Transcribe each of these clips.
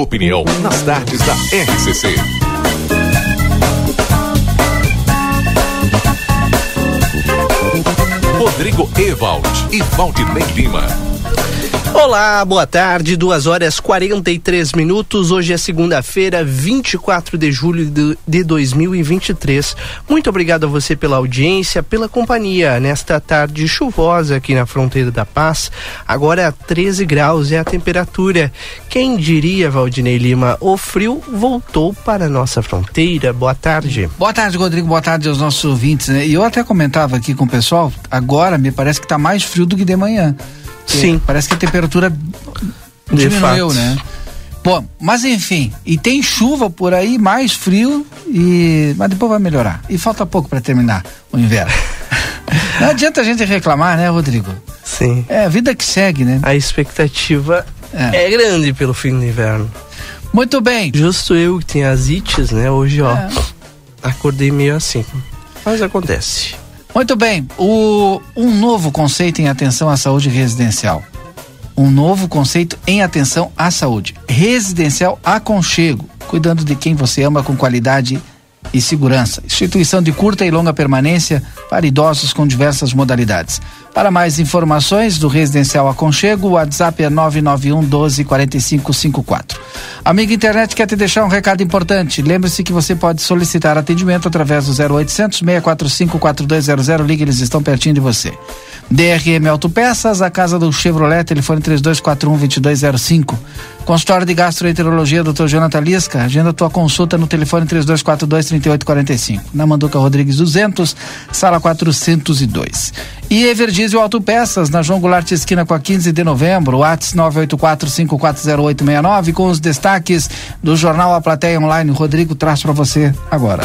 Opinião nas tardes da RCC. Rodrigo Ewald e Valdinei Lima. Olá, boa tarde, 2 horas 43 minutos. Hoje é segunda-feira, 24 de julho de 2023. Muito obrigado a você pela audiência, pela companhia nesta tarde chuvosa aqui na fronteira da Paz. Agora 13 graus é a temperatura. Quem diria, Valdinei Lima, o frio voltou para a nossa fronteira. Boa tarde. Boa tarde, Rodrigo. Boa tarde aos nossos ouvintes. Né? E eu até comentava aqui com o pessoal, agora me parece que está mais frio do que de manhã. Sim. Parece que a temperatura diminuiu, né? Bom, mas enfim, e tem chuva por aí, mais frio e mas depois vai melhorar. E falta pouco para terminar o inverno. Não adianta a gente reclamar, né, Rodrigo? Sim. É a vida que segue, né? A expectativa é, é grande pelo fim do inverno. Muito bem. Justo eu que tenho as ites, né? Hoje, ó, é. acordei meio assim. Mas acontece. Muito bem. O, um novo conceito em atenção à saúde residencial. Um novo conceito em atenção à saúde. Residencial aconchego, cuidando de quem você ama com qualidade e segurança. Instituição de curta e longa permanência para idosos com diversas modalidades. Para mais informações do Residencial Aconchego, o WhatsApp é 991 12 45 54. Amiga internet quer te deixar um recado importante. Lembre-se que você pode solicitar atendimento através do 0800 645 4200. Ligue, eles estão pertinho de você. DRM Autopeças, a casa do Chevrolet, telefone 3241 2205. Consultório de Gastroenterologia, Dr. Jonathan Lisca. Agenda tua consulta no telefone 3242 3845. Na Manduca Rodrigues 200, sala 402. E Everdiesel Autopeças, na João Goulart Esquina com a 15 de novembro, WhatsApp 984540869, com os destaques do jornal A Plateia Online. Rodrigo traz para você agora.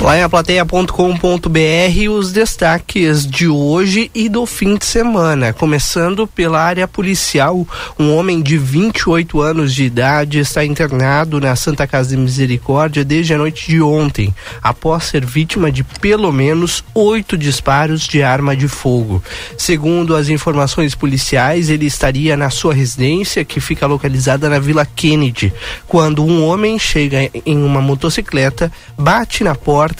Lá em aplateia.com.br os destaques de hoje e do fim de semana. Começando pela área policial, um homem de 28 anos de idade está internado na Santa Casa de Misericórdia desde a noite de ontem, após ser vítima de pelo menos oito disparos de arma de fogo. Segundo as informações policiais, ele estaria na sua residência, que fica localizada na Vila Kennedy, quando um homem chega em uma motocicleta, bate na porta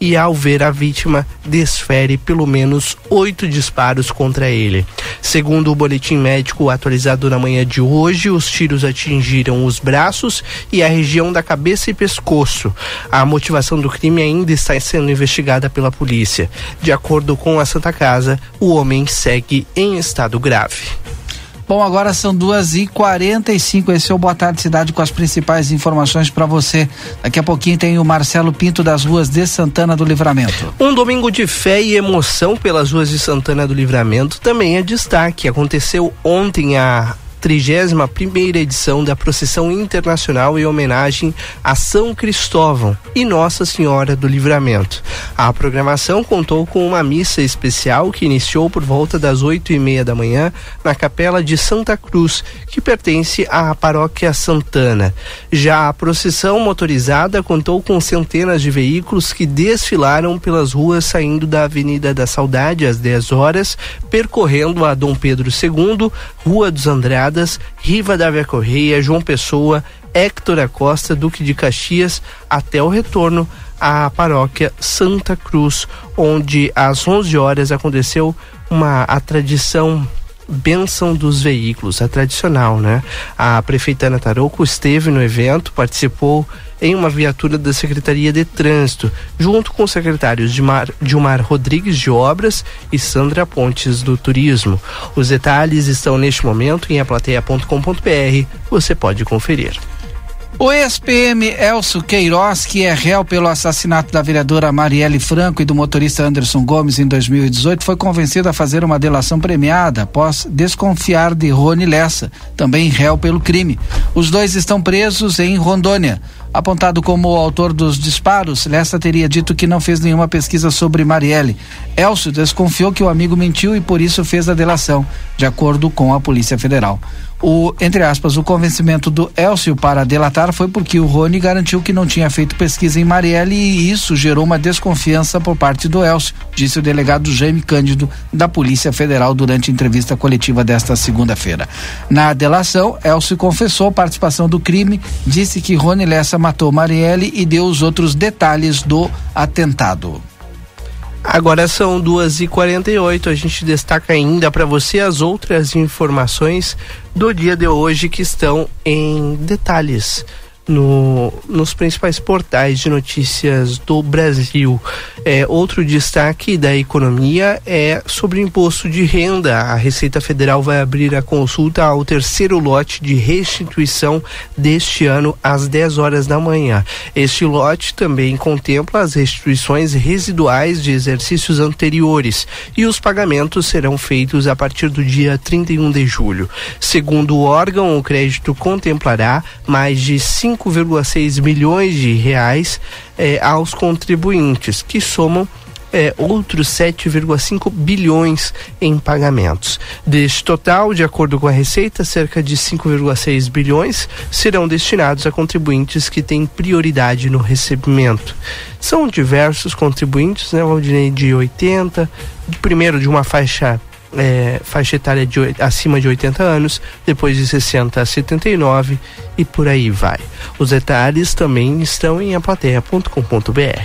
e, ao ver a vítima, desfere pelo menos oito disparos contra ele. Segundo o boletim médico atualizado na manhã de hoje, os tiros atingiram os braços e a região da cabeça e pescoço. A motivação do crime ainda está sendo investigada pela polícia. De acordo com a Santa Casa, o homem segue em estado grave. Bom, agora são duas e quarenta e cinco. Esse é o Boa Tarde Cidade com as principais informações para você. Daqui a pouquinho tem o Marcelo Pinto das ruas de Santana do Livramento. Um domingo de fé e emoção pelas ruas de Santana do Livramento também é destaque. Aconteceu ontem a 31 primeira edição da Procissão Internacional em homenagem a São Cristóvão e Nossa Senhora do Livramento. A programação contou com uma missa especial que iniciou por volta das oito e meia da manhã na Capela de Santa Cruz, que pertence à Paróquia Santana. Já a procissão motorizada contou com centenas de veículos que desfilaram pelas ruas saindo da Avenida da Saudade às 10 horas, percorrendo a Dom Pedro II, Rua dos Riva Dávia Correia, João Pessoa, Héctor Acosta, Duque de Caxias, até o retorno à paróquia Santa Cruz, onde às 11 horas aconteceu uma a tradição benção dos veículos, a tradicional, né? A prefeita Ana Tarouco esteve no evento, participou em uma viatura da Secretaria de Trânsito, junto com os secretários Dilmar Rodrigues de Obras e Sandra Pontes do Turismo. Os detalhes estão neste momento em aplateia.com.br, você pode conferir. O ex-PM Elcio Queiroz, que é réu pelo assassinato da vereadora Marielle Franco e do motorista Anderson Gomes em 2018, foi convencido a fazer uma delação premiada após desconfiar de Rony Lessa, também réu pelo crime. Os dois estão presos em Rondônia. Apontado como o autor dos disparos, Lessa teria dito que não fez nenhuma pesquisa sobre Marielle. Elcio desconfiou que o amigo mentiu e por isso fez a delação, de acordo com a Polícia Federal. O, entre aspas, o convencimento do Elcio para delatar foi porque o Rony garantiu que não tinha feito pesquisa em Marielle e isso gerou uma desconfiança por parte do Elcio, disse o delegado Jaime Cândido da Polícia Federal durante entrevista coletiva desta segunda-feira. Na delação, Elcio confessou participação do crime, disse que Rony Lessa matou Marielle e deu os outros detalhes do atentado. Agora são duas e quarenta e oito. A gente destaca ainda para você as outras informações do dia de hoje que estão em detalhes no, nos principais portais de notícias do Brasil. É, outro destaque da economia é sobre o imposto de renda. A Receita Federal vai abrir a consulta ao terceiro lote de restituição deste ano às 10 horas da manhã. Este lote também contempla as restituições residuais de exercícios anteriores e os pagamentos serão feitos a partir do dia 31 de julho. Segundo o órgão, o crédito contemplará mais de 5 5,6 milhões de reais eh, aos contribuintes, que somam é, outros 7,5 bilhões em pagamentos. Deste total, de acordo com a Receita, cerca de 5,6 bilhões serão destinados a contribuintes que têm prioridade no recebimento. São diversos contribuintes, né, Valdinei, de 80, primeiro de uma faixa é, faixa etária de, acima de 80 anos, depois de 60 a 79 e por aí vai. Os detalhes também estão em aplateia.com.br.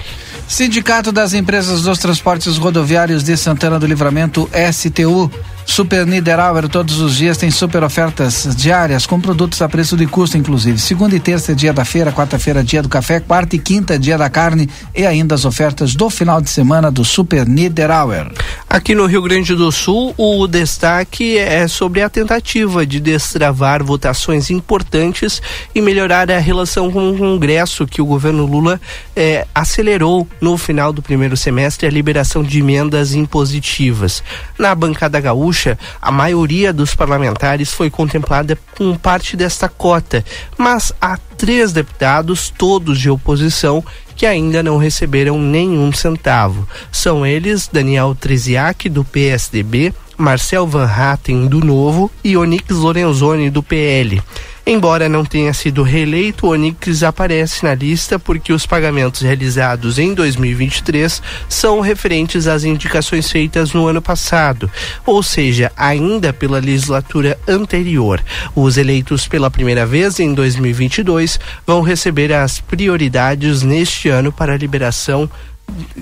Sindicato das Empresas dos Transportes Rodoviários de Santana do Livramento, STU, Super Niederauer todos os dias tem super ofertas diárias com produtos a preço de custo, inclusive. Segunda e terça é dia da feira, quarta-feira dia do café, quarta e quinta dia da carne e ainda as ofertas do final de semana do Super Niederauer. Aqui no Rio Grande do Sul, o destaque é sobre a tentativa de destravar votações importantes e melhorar a relação com o Congresso que o governo Lula eh, acelerou no final do primeiro semestre a liberação de emendas impositivas. Na bancada gaúcha gaúcha, a maioria dos parlamentares foi contemplada com parte desta cota, mas há três deputados, todos de oposição, que ainda não receberam nenhum centavo. São eles Daniel Treziak, do PSDB, Marcel Van Hatten, do Novo, e Onix Lorenzoni, do PL. Embora não tenha sido reeleito, o Onix aparece na lista porque os pagamentos realizados em 2023 são referentes às indicações feitas no ano passado, ou seja, ainda pela legislatura anterior. Os eleitos pela primeira vez em 2022 vão receber as prioridades neste ano para a liberação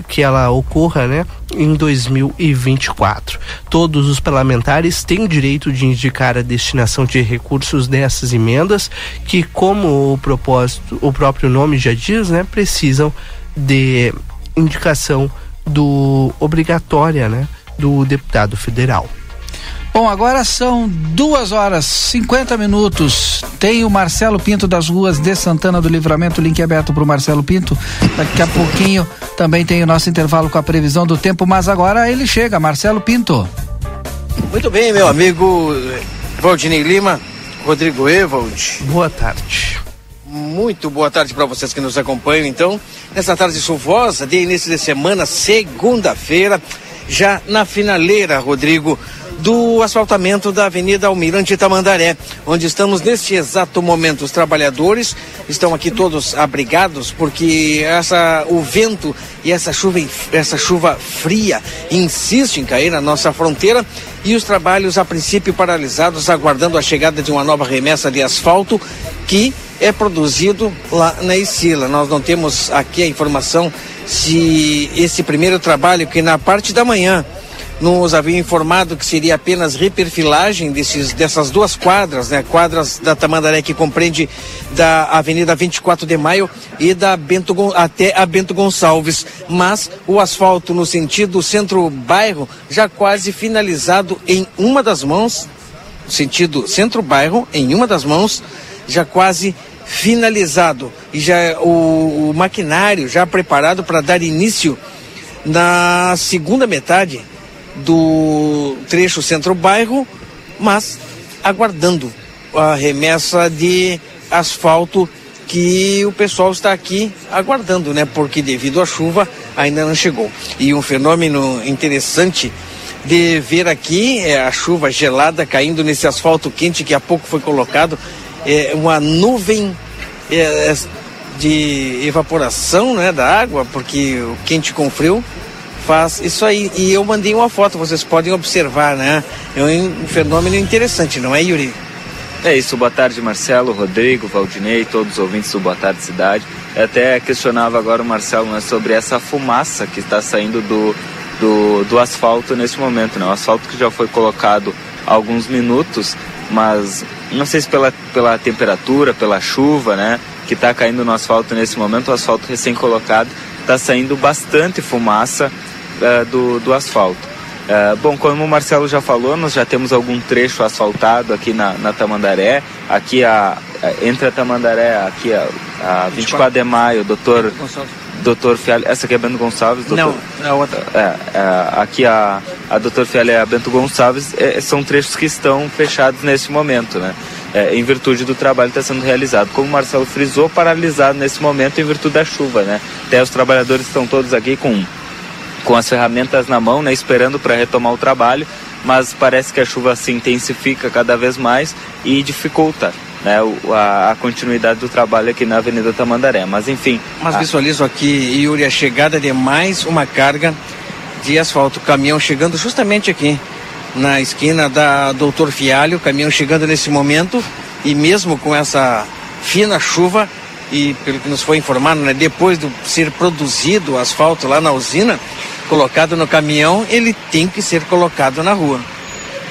que ela ocorra né, em 2024. Todos os parlamentares têm direito de indicar a destinação de recursos dessas emendas, que, como o propósito, o próprio nome já diz, né, precisam de indicação do obrigatória né, do deputado federal. Bom, agora são duas horas 50 minutos. Tem o Marcelo Pinto das ruas de Santana do Livramento, link aberto para o Marcelo Pinto. Daqui a pouquinho também tem o nosso intervalo com a previsão do tempo, mas agora ele chega, Marcelo Pinto. Muito bem, meu amigo Valdinei Lima, Rodrigo Evald. Boa tarde. Muito boa tarde para vocês que nos acompanham. Então, nessa tarde chuvosa, de início de semana, segunda-feira, já na finaleira, Rodrigo do asfaltamento da Avenida Almirante Tamandaré, onde estamos neste exato momento. Os trabalhadores estão aqui todos abrigados porque essa, o vento e essa chuva, essa chuva fria insiste em cair na nossa fronteira e os trabalhos a princípio paralisados aguardando a chegada de uma nova remessa de asfalto que é produzido lá na Isila. Nós não temos aqui a informação se esse primeiro trabalho que na parte da manhã nos havia informado que seria apenas reperfilagem desses, dessas duas quadras, né? Quadras da Tamandaré que compreende da Avenida 24 de Maio e da Bento até a Bento Gonçalves, mas o asfalto no sentido centro-bairro já quase finalizado em uma das mãos, sentido centro-bairro em uma das mãos, já quase finalizado e já o, o maquinário já preparado para dar início na segunda metade do trecho centro-bairro, mas aguardando a remessa de asfalto que o pessoal está aqui aguardando, né? Porque devido à chuva ainda não chegou. E um fenômeno interessante de ver aqui é, a chuva gelada caindo nesse asfalto quente que há pouco foi colocado, é, uma nuvem é, de evaporação né, da água, porque o quente com frio faz isso aí. E eu mandei uma foto, vocês podem observar, né? É um fenômeno interessante, não é, Yuri? É isso, boa tarde Marcelo, Rodrigo, Valdinei, todos os ouvintes do Boa Tarde Cidade. Eu até questionava agora o Marcelo né, sobre essa fumaça que está saindo do, do, do asfalto nesse momento. Né? O asfalto que já foi colocado há alguns minutos, mas não sei se pela, pela temperatura, pela chuva, né, que está caindo no asfalto nesse momento, o asfalto recém-colocado, está saindo bastante fumaça uh, do, do asfalto. Uh, bom, como o Marcelo já falou, nós já temos algum trecho asfaltado aqui na, na Tamandaré, aqui a, a, entre a Tamandaré, aqui a, a 24 de maio, doutor doutor Fialho, essa aqui é Bento Gonçalves? Doutor, Não, a outra. É, é, aqui a, a doutor Fialho é a Bento Gonçalves, é, são trechos que estão fechados nesse momento, né? É, em virtude do trabalho que está sendo realizado. Como o Marcelo frisou, paralisado nesse momento em virtude da chuva, né? Até os trabalhadores estão todos aqui com, com as ferramentas na mão, né? Esperando para retomar o trabalho, mas parece que a chuva se intensifica cada vez mais e dificulta né, a, a, continuidade do trabalho aqui na Avenida Tamandaré. Mas enfim. Mas a... visualizo aqui, Yuri, a chegada de mais uma carga de asfalto. Caminhão chegando justamente aqui na esquina da Doutor Fialho, caminhão chegando nesse momento e mesmo com essa fina chuva e pelo que nos foi informado, né, depois de ser produzido o asfalto lá na usina, colocado no caminhão, ele tem que ser colocado na rua.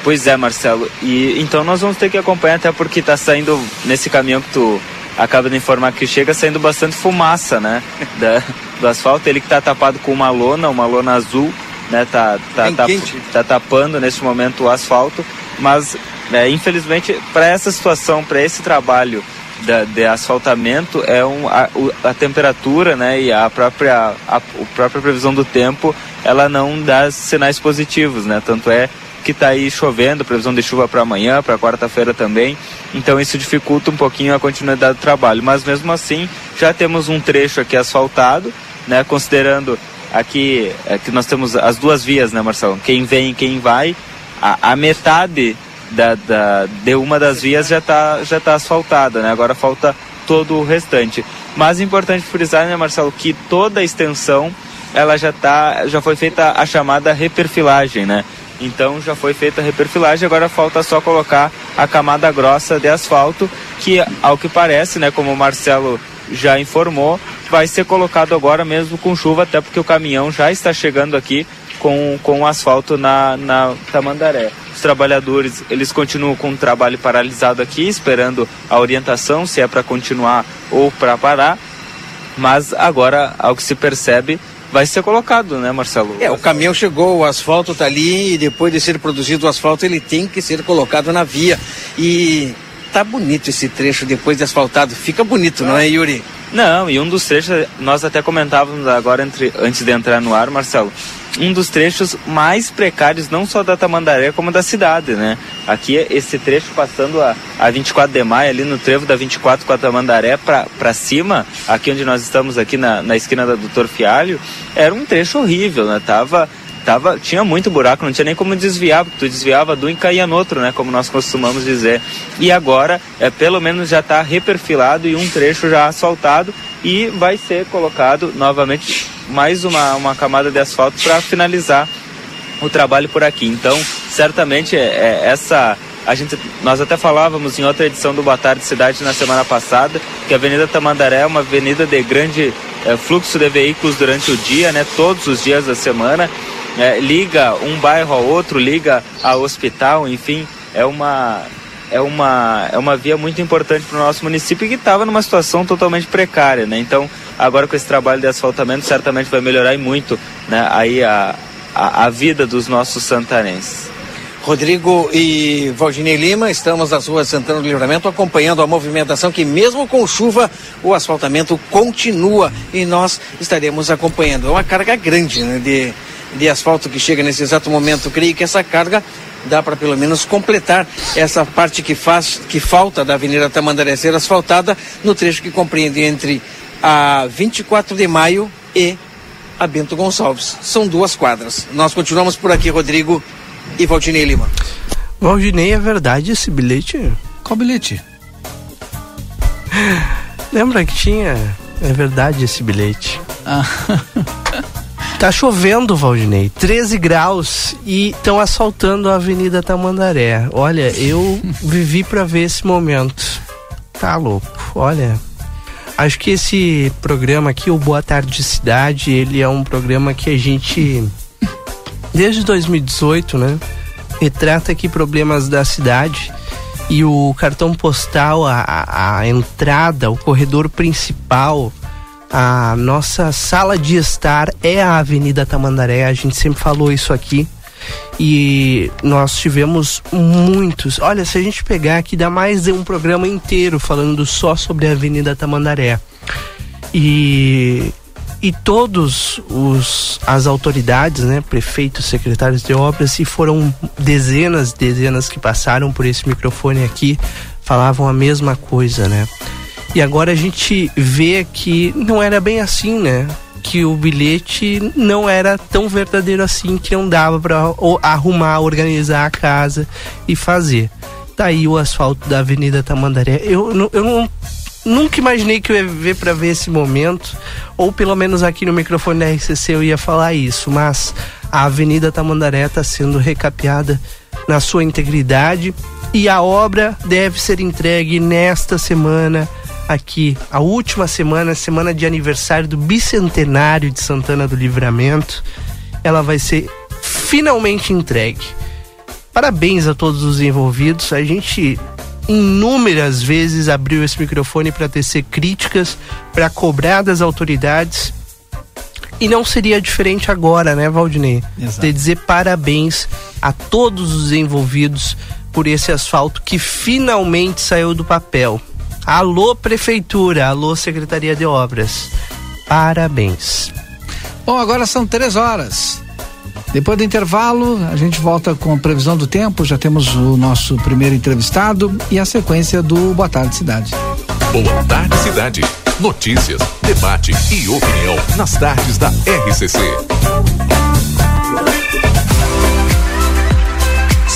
Pois é, Marcelo. E então nós vamos ter que acompanhar até porque está saindo nesse caminhão que tu acaba de informar que chega saindo bastante fumaça, né, da, do asfalto. Ele que está tapado com uma lona, uma lona azul, né, tá tá, tá, tá tapando nesse momento o asfalto, mas é, infelizmente para essa situação, para esse trabalho da, de asfaltamento é um, a, a, temperatura né, e a própria, a, a própria previsão do tempo ela não dá sinais positivos, né? Tanto é que está aí chovendo, previsão de chuva para amanhã, para quarta-feira também. Então isso dificulta um pouquinho a continuidade do trabalho. Mas mesmo assim, já temos um trecho aqui asfaltado, né? Considerando aqui é, que nós temos as duas vias, né, Marcelo? Quem vem e quem vai, a, a metade da, da, de uma das vias já está já tá asfaltada, né? Agora falta todo o restante. Mas é importante frisar, né, Marcelo, que toda a extensão ela já tá, já foi feita a chamada reperfilagem, né? Então já foi feita a reperfilagem, agora falta só colocar a camada grossa de asfalto, que ao que parece, né, como o Marcelo já informou, vai ser colocado agora mesmo com chuva, até porque o caminhão já está chegando aqui com, com o asfalto na, na Tamandaré. Os trabalhadores, eles continuam com o trabalho paralisado aqui, esperando a orientação, se é para continuar ou para parar. Mas agora, ao que se percebe, vai ser colocado, né, Marcelo? É, o caminhão chegou, o asfalto está ali e depois de ser produzido o asfalto, ele tem que ser colocado na via. E tá bonito esse trecho depois de asfaltado. Fica bonito, não é, Yuri? Não, e um dos trechos, nós até comentávamos agora entre, antes de entrar no ar, Marcelo, um dos trechos mais precários, não só da Tamandaré, como da cidade, né? Aqui, esse trecho passando a, a 24 de maio, ali no trevo da 24 com a Tamandaré para cima, aqui onde nós estamos, aqui na, na esquina da Doutor Fialho, era um trecho horrível, né? Tava tava, tinha muito buraco, não tinha nem como desviar, porque tu desviava de um e caía no outro, né? Como nós costumamos dizer. E agora, é, pelo menos já está reperfilado e um trecho já asfaltado e vai ser colocado novamente mais uma, uma camada de asfalto para finalizar o trabalho por aqui. Então, certamente é, é, essa a gente, nós até falávamos em outra edição do Boa Tarde Cidade na semana passada que a Avenida Tamandaré é uma avenida de grande é, fluxo de veículos durante o dia, né, todos os dias da semana é, liga um bairro ao outro, liga ao hospital, enfim, é uma é uma, é uma via muito importante para o nosso município que estava numa situação totalmente precária, né? Então, agora com esse trabalho de asfaltamento, certamente vai melhorar muito né, aí a, a, a vida dos nossos santanenses. Rodrigo e Valdinei Lima, estamos nas ruas Santana do Livramento acompanhando a movimentação que mesmo com chuva o asfaltamento continua e nós estaremos acompanhando. É uma carga grande né, de de asfalto que chega nesse exato momento. Creio que essa carga dá para pelo menos completar essa parte que faz que falta da Avenida Tamandaré ser asfaltada no trecho que compreende entre a 24 de maio e a Bento Gonçalves. São duas quadras. Nós continuamos por aqui, Rodrigo e Valdinei Lima. Valdinei, é verdade esse bilhete? Qual bilhete? Lembra que tinha? É verdade esse bilhete. Ah. Tá chovendo, Valdinei, 13 graus e estão assaltando a Avenida Tamandaré. Olha, eu vivi para ver esse momento. Tá louco. Olha, acho que esse programa aqui, o Boa Tarde Cidade, ele é um programa que a gente desde 2018, né, retrata aqui problemas da cidade e o cartão postal, a, a entrada, o corredor principal a nossa sala de estar é a Avenida Tamandaré, a gente sempre falou isso aqui. E nós tivemos muitos. Olha, se a gente pegar aqui, dá mais de um programa inteiro falando só sobre a Avenida Tamandaré. E e todos os as autoridades, né, prefeitos, secretários de obras, e foram dezenas, dezenas que passaram por esse microfone aqui, falavam a mesma coisa, né? E agora a gente vê que não era bem assim, né? Que o bilhete não era tão verdadeiro assim, que não dava para arrumar, organizar a casa e fazer. Tá aí o asfalto da Avenida Tamandaré. Eu, eu não, nunca imaginei que eu ia ver para ver esse momento, ou pelo menos aqui no microfone da RCC eu ia falar isso, mas a Avenida Tamandaré está sendo recapeada na sua integridade e a obra deve ser entregue nesta semana aqui a última semana, semana de aniversário do bicentenário de Santana do Livramento. Ela vai ser finalmente entregue. Parabéns a todos os envolvidos. A gente inúmeras vezes abriu esse microfone para tecer críticas, para cobrar das autoridades. E não seria diferente agora, né, Valdinei? Exato. De dizer parabéns a todos os envolvidos por esse asfalto que finalmente saiu do papel. Alô, Prefeitura, alô, Secretaria de Obras. Parabéns. Bom, agora são três horas. Depois do intervalo, a gente volta com a previsão do tempo. Já temos o nosso primeiro entrevistado e a sequência do Boa Tarde Cidade. Boa Tarde Cidade. Notícias, debate e opinião nas tardes da RCC.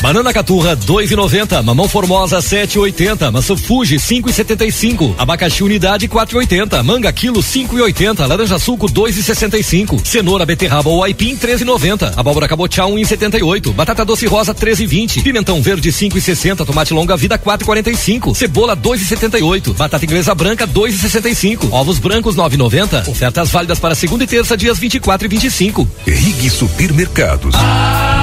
Banana caturra 2,90, mamão formosa 7,80, maçã Fuji 5,75, abacaxi unidade 4,80, manga quilo 5,80, laranja suco 2,65, cenoura beterraba ou aipim 13,90, abóbora cabotiá 1,78, batata doce rosa 13,20, pimentão verde 5,60, tomate longa vida 4,45, cebola 2,78, batata inglesa branca 2,65, ovos brancos 9,90. Ofertas válidas para segunda e terça dias 24 e 25. Rig Supermercados. Ah,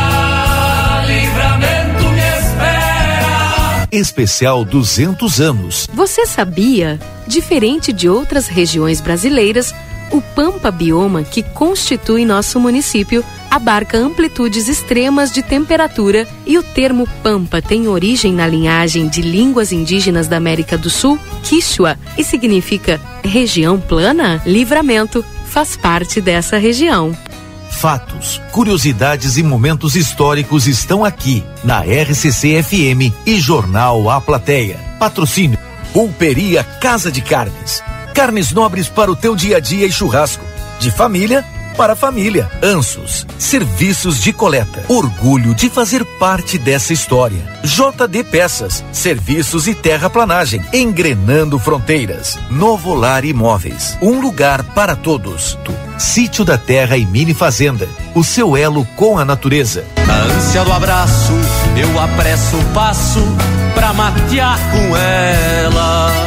Especial 200 anos. Você sabia? Diferente de outras regiões brasileiras, o Pampa Bioma, que constitui nosso município, abarca amplitudes extremas de temperatura e o termo Pampa tem origem na linhagem de línguas indígenas da América do Sul, Quichua, e significa região plana. Livramento faz parte dessa região. Fatos, curiosidades e momentos históricos estão aqui na RCC FM e Jornal A Plateia. Patrocínio Pulperia Casa de Carnes. Carnes nobres para o teu dia a dia e churrasco. De família para a família. Ansos, serviços de coleta. Orgulho de fazer parte dessa história. JD Peças, serviços e terraplanagem. Engrenando fronteiras. Novo Lar Imóveis, um lugar para todos. Sítio da Terra e Mini Fazenda, o seu elo com a natureza. A ânsia do abraço eu apresso o passo pra matear com ela.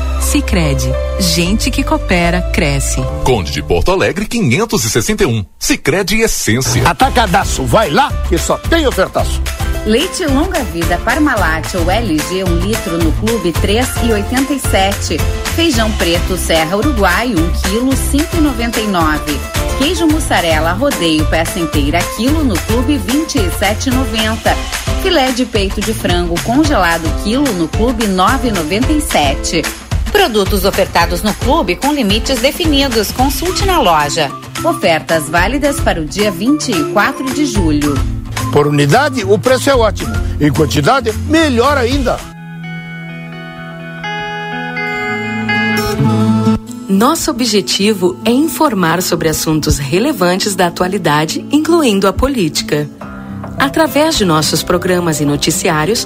Sicredi, gente que coopera cresce. Conde de Porto Alegre 561. Sicredi Essência. Atacadaço, vai lá que só tem ofertaço. Leite longa vida Parmalat ou LG 1 litro no clube 3,87. Feijão preto Serra Uruguai 1 quilo 5,99. Queijo mussarela rodeio peça inteira quilo no clube 27,90. Filé de peito de frango congelado quilo no clube 9,97. Produtos ofertados no clube com limites definidos. Consulte na loja. Ofertas válidas para o dia 24 de julho. Por unidade, o preço é ótimo. Em quantidade, melhor ainda. Nosso objetivo é informar sobre assuntos relevantes da atualidade, incluindo a política. Através de nossos programas e noticiários,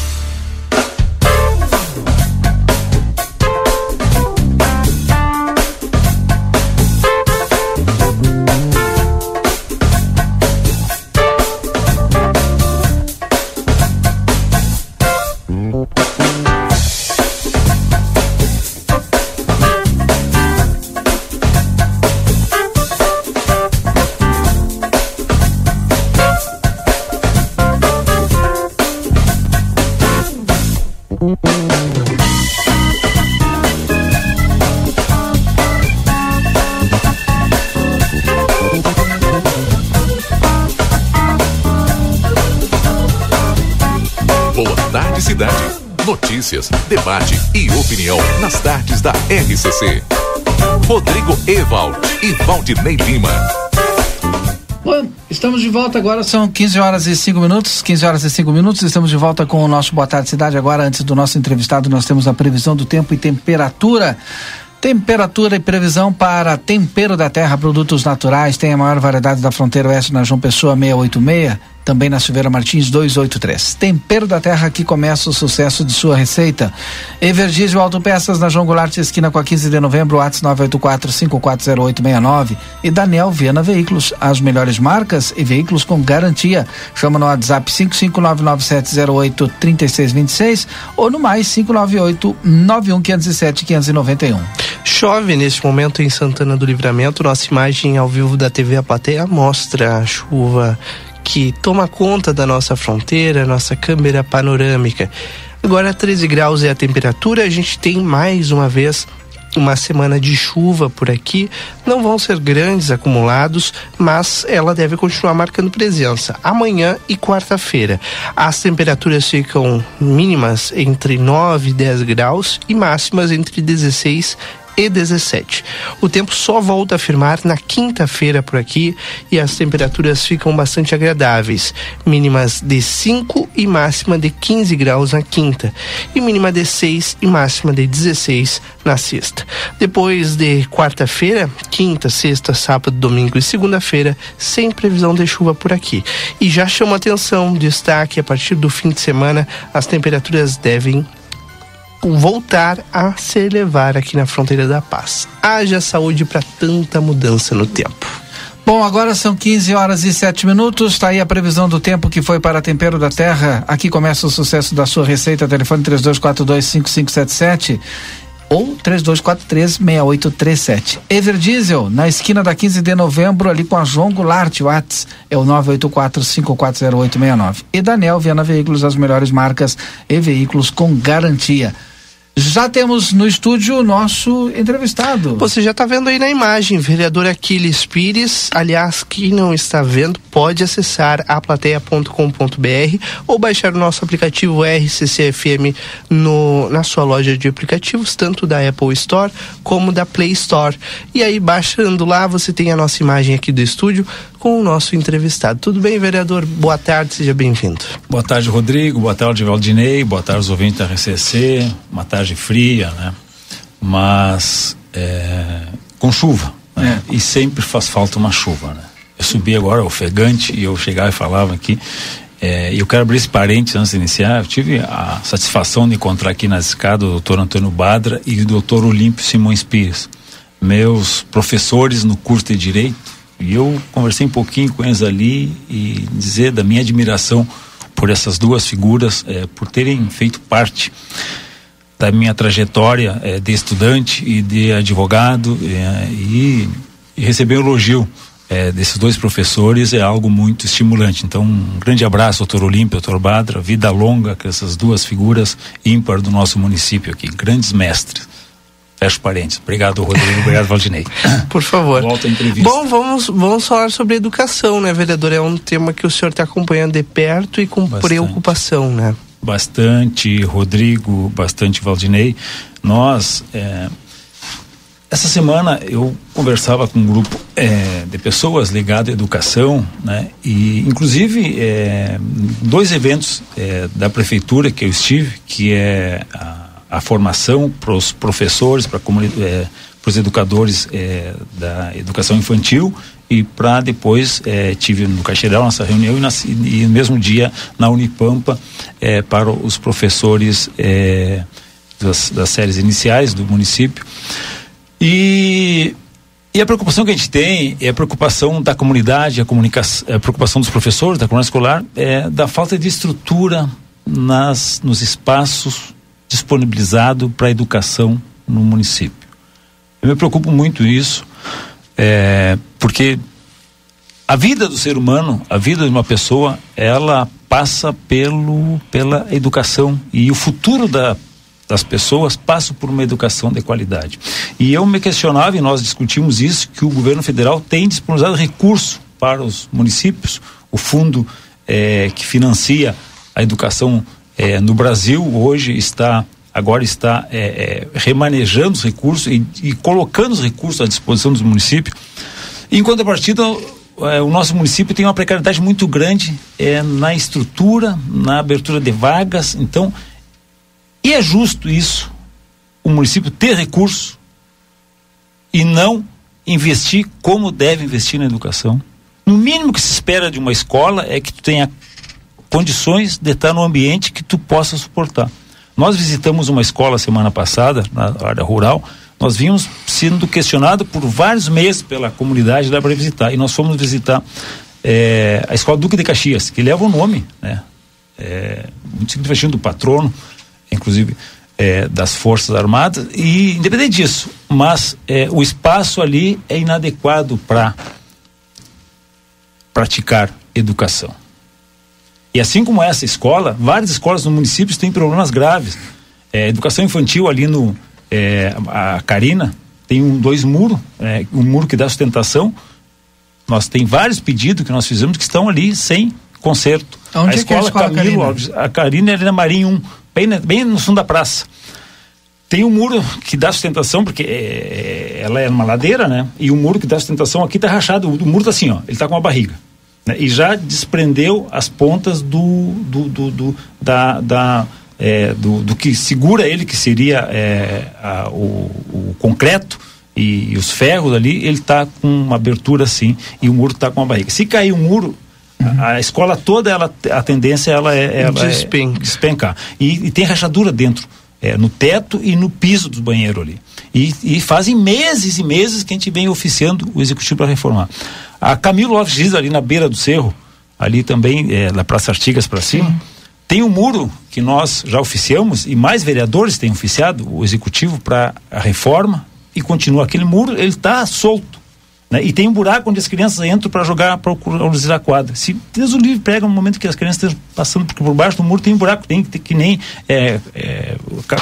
RCC. Rodrigo Ewald e Valdinei Lima. Bom, estamos de volta agora, são 15 horas e 5 minutos, 15 horas e 5 minutos, estamos de volta com o nosso Boa Tarde Cidade. Agora, antes do nosso entrevistado, nós temos a previsão do tempo e temperatura. Temperatura e previsão para Tempero da Terra Produtos Naturais. Tem a maior variedade da fronteira oeste na João Pessoa 686 também na Silveira Martins 283. Tempero da Terra que começa o sucesso de sua receita. Evergísio Autopeças na João Goulart, esquina com a 15 de novembro, WhatsApp 984-540869. E Daniel Viana Veículos, as melhores marcas e veículos com garantia. Chama no WhatsApp 55997083626 ou no mais 598 91507 591. Chove neste momento em Santana do Livramento. Nossa imagem ao vivo da TV A mostra a chuva que toma conta da nossa fronteira, nossa câmera panorâmica. Agora 13 graus é a temperatura, a gente tem mais uma vez uma semana de chuva por aqui. Não vão ser grandes acumulados, mas ela deve continuar marcando presença amanhã e quarta-feira. As temperaturas ficam mínimas entre 9 e 10 graus e máximas entre 16 e 17. O tempo só volta a firmar na quinta-feira por aqui e as temperaturas ficam bastante agradáveis, mínimas de 5 e máxima de 15 graus na quinta, e mínima de 6 e máxima de 16 na sexta. Depois de quarta-feira, quinta, sexta, sábado, domingo e segunda-feira, sem previsão de chuva por aqui. E já chama atenção, destaque a partir do fim de semana, as temperaturas devem voltar a se elevar aqui na fronteira da paz. Haja saúde para tanta mudança no tempo. Bom, agora são 15 horas e 7 minutos. Está aí a previsão do tempo que foi para Tempero da Terra. Aqui começa o sucesso da sua receita. Telefone 32425577 ou 3243-6837. Everdiesel, na esquina da 15 de novembro, ali com a João Goulart, Watts, é o 984-540869. E Daniel Viana Veículos, as melhores marcas e veículos com garantia. Já temos no estúdio o nosso entrevistado. Você já está vendo aí na imagem, vereador Aquiles Pires. Aliás, quem não está vendo, pode acessar aplateia.com.br ou baixar o nosso aplicativo RCCFM no, na sua loja de aplicativos, tanto da Apple Store como da Play Store. E aí, baixando lá, você tem a nossa imagem aqui do estúdio com o nosso entrevistado. Tudo bem, vereador? Boa tarde, seja bem-vindo. Boa tarde, Rodrigo. Boa tarde, Valdinei. Boa tarde, os ouvintes da RCC. Uma tarde fria, né? Mas é, com chuva. Né? É. E sempre faz falta uma chuva, né? Eu subi agora ofegante e eu chegava e falava aqui. É, eu quero abrir esse parênteses antes de iniciar. Eu tive a satisfação de encontrar aqui na escada o doutor Antônio Badra e o doutor Olímpio Simões Pires, meus professores no curso de Direito e eu conversei um pouquinho com eles ali e dizer da minha admiração por essas duas figuras, é, por terem feito parte da minha trajetória é, de estudante e de advogado é, e, e, receber um elogio desses dois professores é algo muito estimulante. Então, um grande abraço, doutor Olímpio, doutor Badra, vida longa com essas duas figuras ímpar do nosso município aqui, grandes mestres. Fecho parênteses. Obrigado, Rodrigo. Obrigado, Valdinei. Por favor. Volta à entrevista. Bom, vamos, vamos falar sobre educação, né, vereador? É um tema que o senhor está acompanhando de perto e com bastante. preocupação, né? Bastante, Rodrigo, bastante, Valdinei. Nós, é, essa semana eu conversava com um grupo é, de pessoas ligadas à educação, né? E inclusive é, dois eventos é, da prefeitura que eu estive, que é a a formação para os professores, para é, os educadores é, da educação infantil e para depois é, tive no Caixeirão nossa reunião e, na, e, no mesmo dia na Unipampa é, para os professores é, das, das séries iniciais do município. E e a preocupação que a gente tem é a preocupação da comunidade, a, comunicação, a preocupação dos professores, da comunidade escolar, é da falta de estrutura nas, nos espaços disponibilizado para a educação no município. Eu me preocupo muito isso, é, porque a vida do ser humano, a vida de uma pessoa, ela passa pelo, pela educação e o futuro da, das pessoas passa por uma educação de qualidade. E eu me questionava, e nós discutimos isso, que o governo federal tem disponibilizado recurso para os municípios, o fundo é, que financia a educação é, no Brasil hoje está agora está é, é, remanejando os recursos e, e, colocando os recursos à disposição dos municípios. Em contrapartida, é, o nosso município tem uma precariedade muito grande é, na estrutura, na abertura de vagas. Então, e é justo isso, o município ter recurso e não investir como deve investir na educação. No mínimo que se espera de uma escola é que tenha condições de estar no ambiente que tu possa suportar. Nós visitamos uma escola semana passada, na área rural, nós vimos sendo questionado por vários meses pela comunidade lá para visitar. E nós fomos visitar é, a escola Duque de Caxias, que leva o nome, né? É, muito significativo do patrono, inclusive é, das Forças Armadas, e independente disso, mas é, o espaço ali é inadequado para praticar educação. E assim como essa escola, várias escolas no município têm problemas graves. É, educação infantil ali no é, a Carina tem um, dois muros, é, um muro que dá sustentação. Nós tem vários pedidos que nós fizemos que estão ali sem conserto. Onde a, escola, é a escola Camilo Carina? Alves, a Carina é na Marinho 1, bem, bem no fundo da praça. tem um muro que dá sustentação, porque é, ela é uma ladeira, né? E o muro que dá sustentação aqui tá rachado. O, o muro tá assim, ó. Ele tá com uma barriga. Né? E já desprendeu as pontas do, do, do, do da, da é, do, do, que segura ele, que seria é, a, o, o, concreto e, e, os ferros ali, ele está com uma abertura assim e o muro está com uma barriga. Se cair o muro, uhum. a, a, escola toda, ela, a tendência ela é, ela Despenca. é despencar. E, e tem rachadura dentro é, no teto e no piso do banheiro ali. E, e, fazem meses e meses que a gente vem oficiando o executivo para reformar. A Camilo Lopes diz ali na beira do cerro, ali também, é, na Praça Artigas para cima, Sim. tem um muro que nós já oficiamos e mais vereadores têm oficiado o executivo para a reforma e continua aquele muro, ele está solto. Né? E tem um buraco onde as crianças entram para jogar, para usar a quadra. Se Deus o livre pega no momento que as crianças estão passando por, por baixo do muro, tem um buraco, tem que, que nem é, é,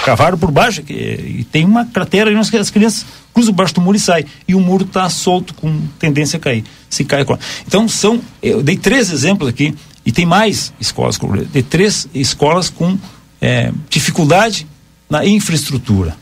cavaram por baixo, que, e tem uma cratera, e as crianças cruzam baixo do muro e saem. E o muro está solto, com tendência a cair. Se cai. Então, são. Eu dei três exemplos aqui, e tem mais escolas, de três escolas com é, dificuldade na infraestrutura.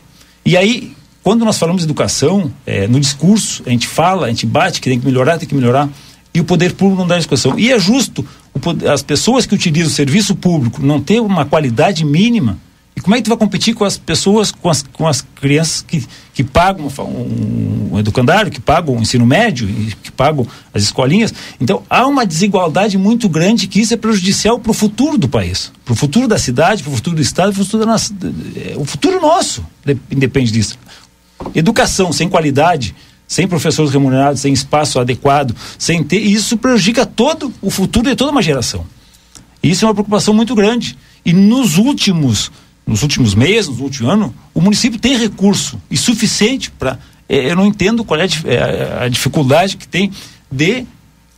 E aí, quando nós falamos de educação, é, no discurso, a gente fala, a gente bate que tem que melhorar, tem que melhorar, e o poder público não dá educação. E é justo poder, as pessoas que utilizam o serviço público não ter uma qualidade mínima. E como é que tu vai competir com as pessoas, com as, com as crianças que, que pagam um, um educandário, que pagam o ensino médio, que pagam as escolinhas? Então, há uma desigualdade muito grande que isso é prejudicial para o futuro do país, para o futuro da cidade, para o futuro do Estado, para futuro da nossa, é, o futuro nosso independe disso. Educação sem qualidade, sem professores remunerados, sem espaço adequado, sem ter. Isso prejudica todo o futuro de toda uma geração. Isso é uma preocupação muito grande. E nos últimos, nos últimos meses, nos últimos anos, o município tem recurso e suficiente para. É, eu não entendo qual é a, é, a, dificuldade que tem de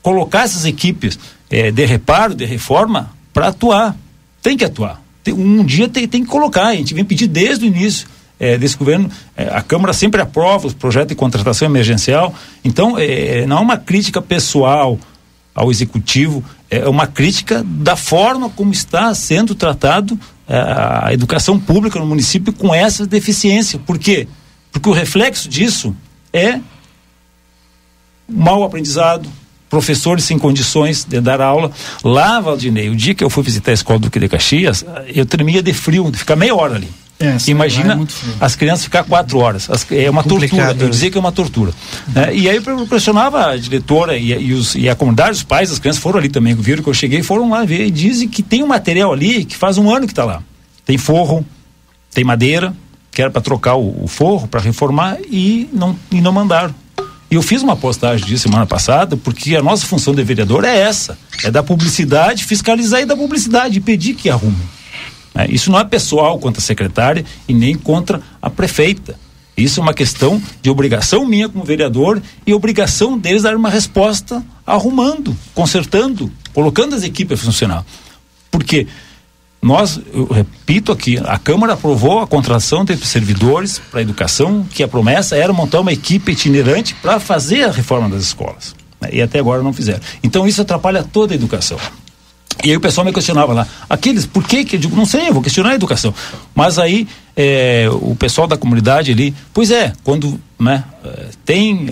colocar essas equipes é, de reparo, de reforma, para atuar. Tem que atuar. Tem, um dia tem, tem que colocar. A gente vem pedir desde o início é, desse governo, é, a Câmara sempre aprova os projetos de contratação emergencial. Então, é, não é uma crítica pessoal ao Executivo, é uma crítica da forma como está sendo tratado é, a educação pública no município com essa deficiência. Por quê? Porque o reflexo disso é mau aprendizado, professores sem condições de dar aula. Lá, Valdinei, o dia que eu fui visitar a escola do de Caxias, eu tremia de frio, de ficar meia hora ali. É, Imagina é as crianças ficar quatro horas. As, é uma tortura. Eu dizia que é uma tortura. É, e aí eu pressionava a diretora e, e, os, e, a comunidade, os pais, as crianças foram ali também, viram que eu cheguei, foram lá ver e dizem que tem um material ali que faz um ano que está lá. Tem forro, tem madeira, que era para trocar o, o forro, para reformar e não, e não mandaram. E eu fiz uma postagem disso semana passada, porque a nossa função de vereador é essa: é da publicidade, fiscalizar e da publicidade, e pedir que arrumem. É, isso não é pessoal contra a secretária e nem contra a prefeita. Isso é uma questão de obrigação minha como vereador e obrigação deles dar uma resposta arrumando, consertando, colocando as equipes a funcionar. Porque nós, eu repito aqui, a Câmara aprovou a contratação de servidores para a educação, que a promessa era montar uma equipe itinerante para fazer a reforma das escolas. Né? E até agora não fizeram. Então isso atrapalha toda a educação. E aí o pessoal me questionava lá, aqueles, por que que, eu digo, não sei, eu vou questionar a educação. Mas aí é, o pessoal da comunidade ali, pois é, quando né, é, tem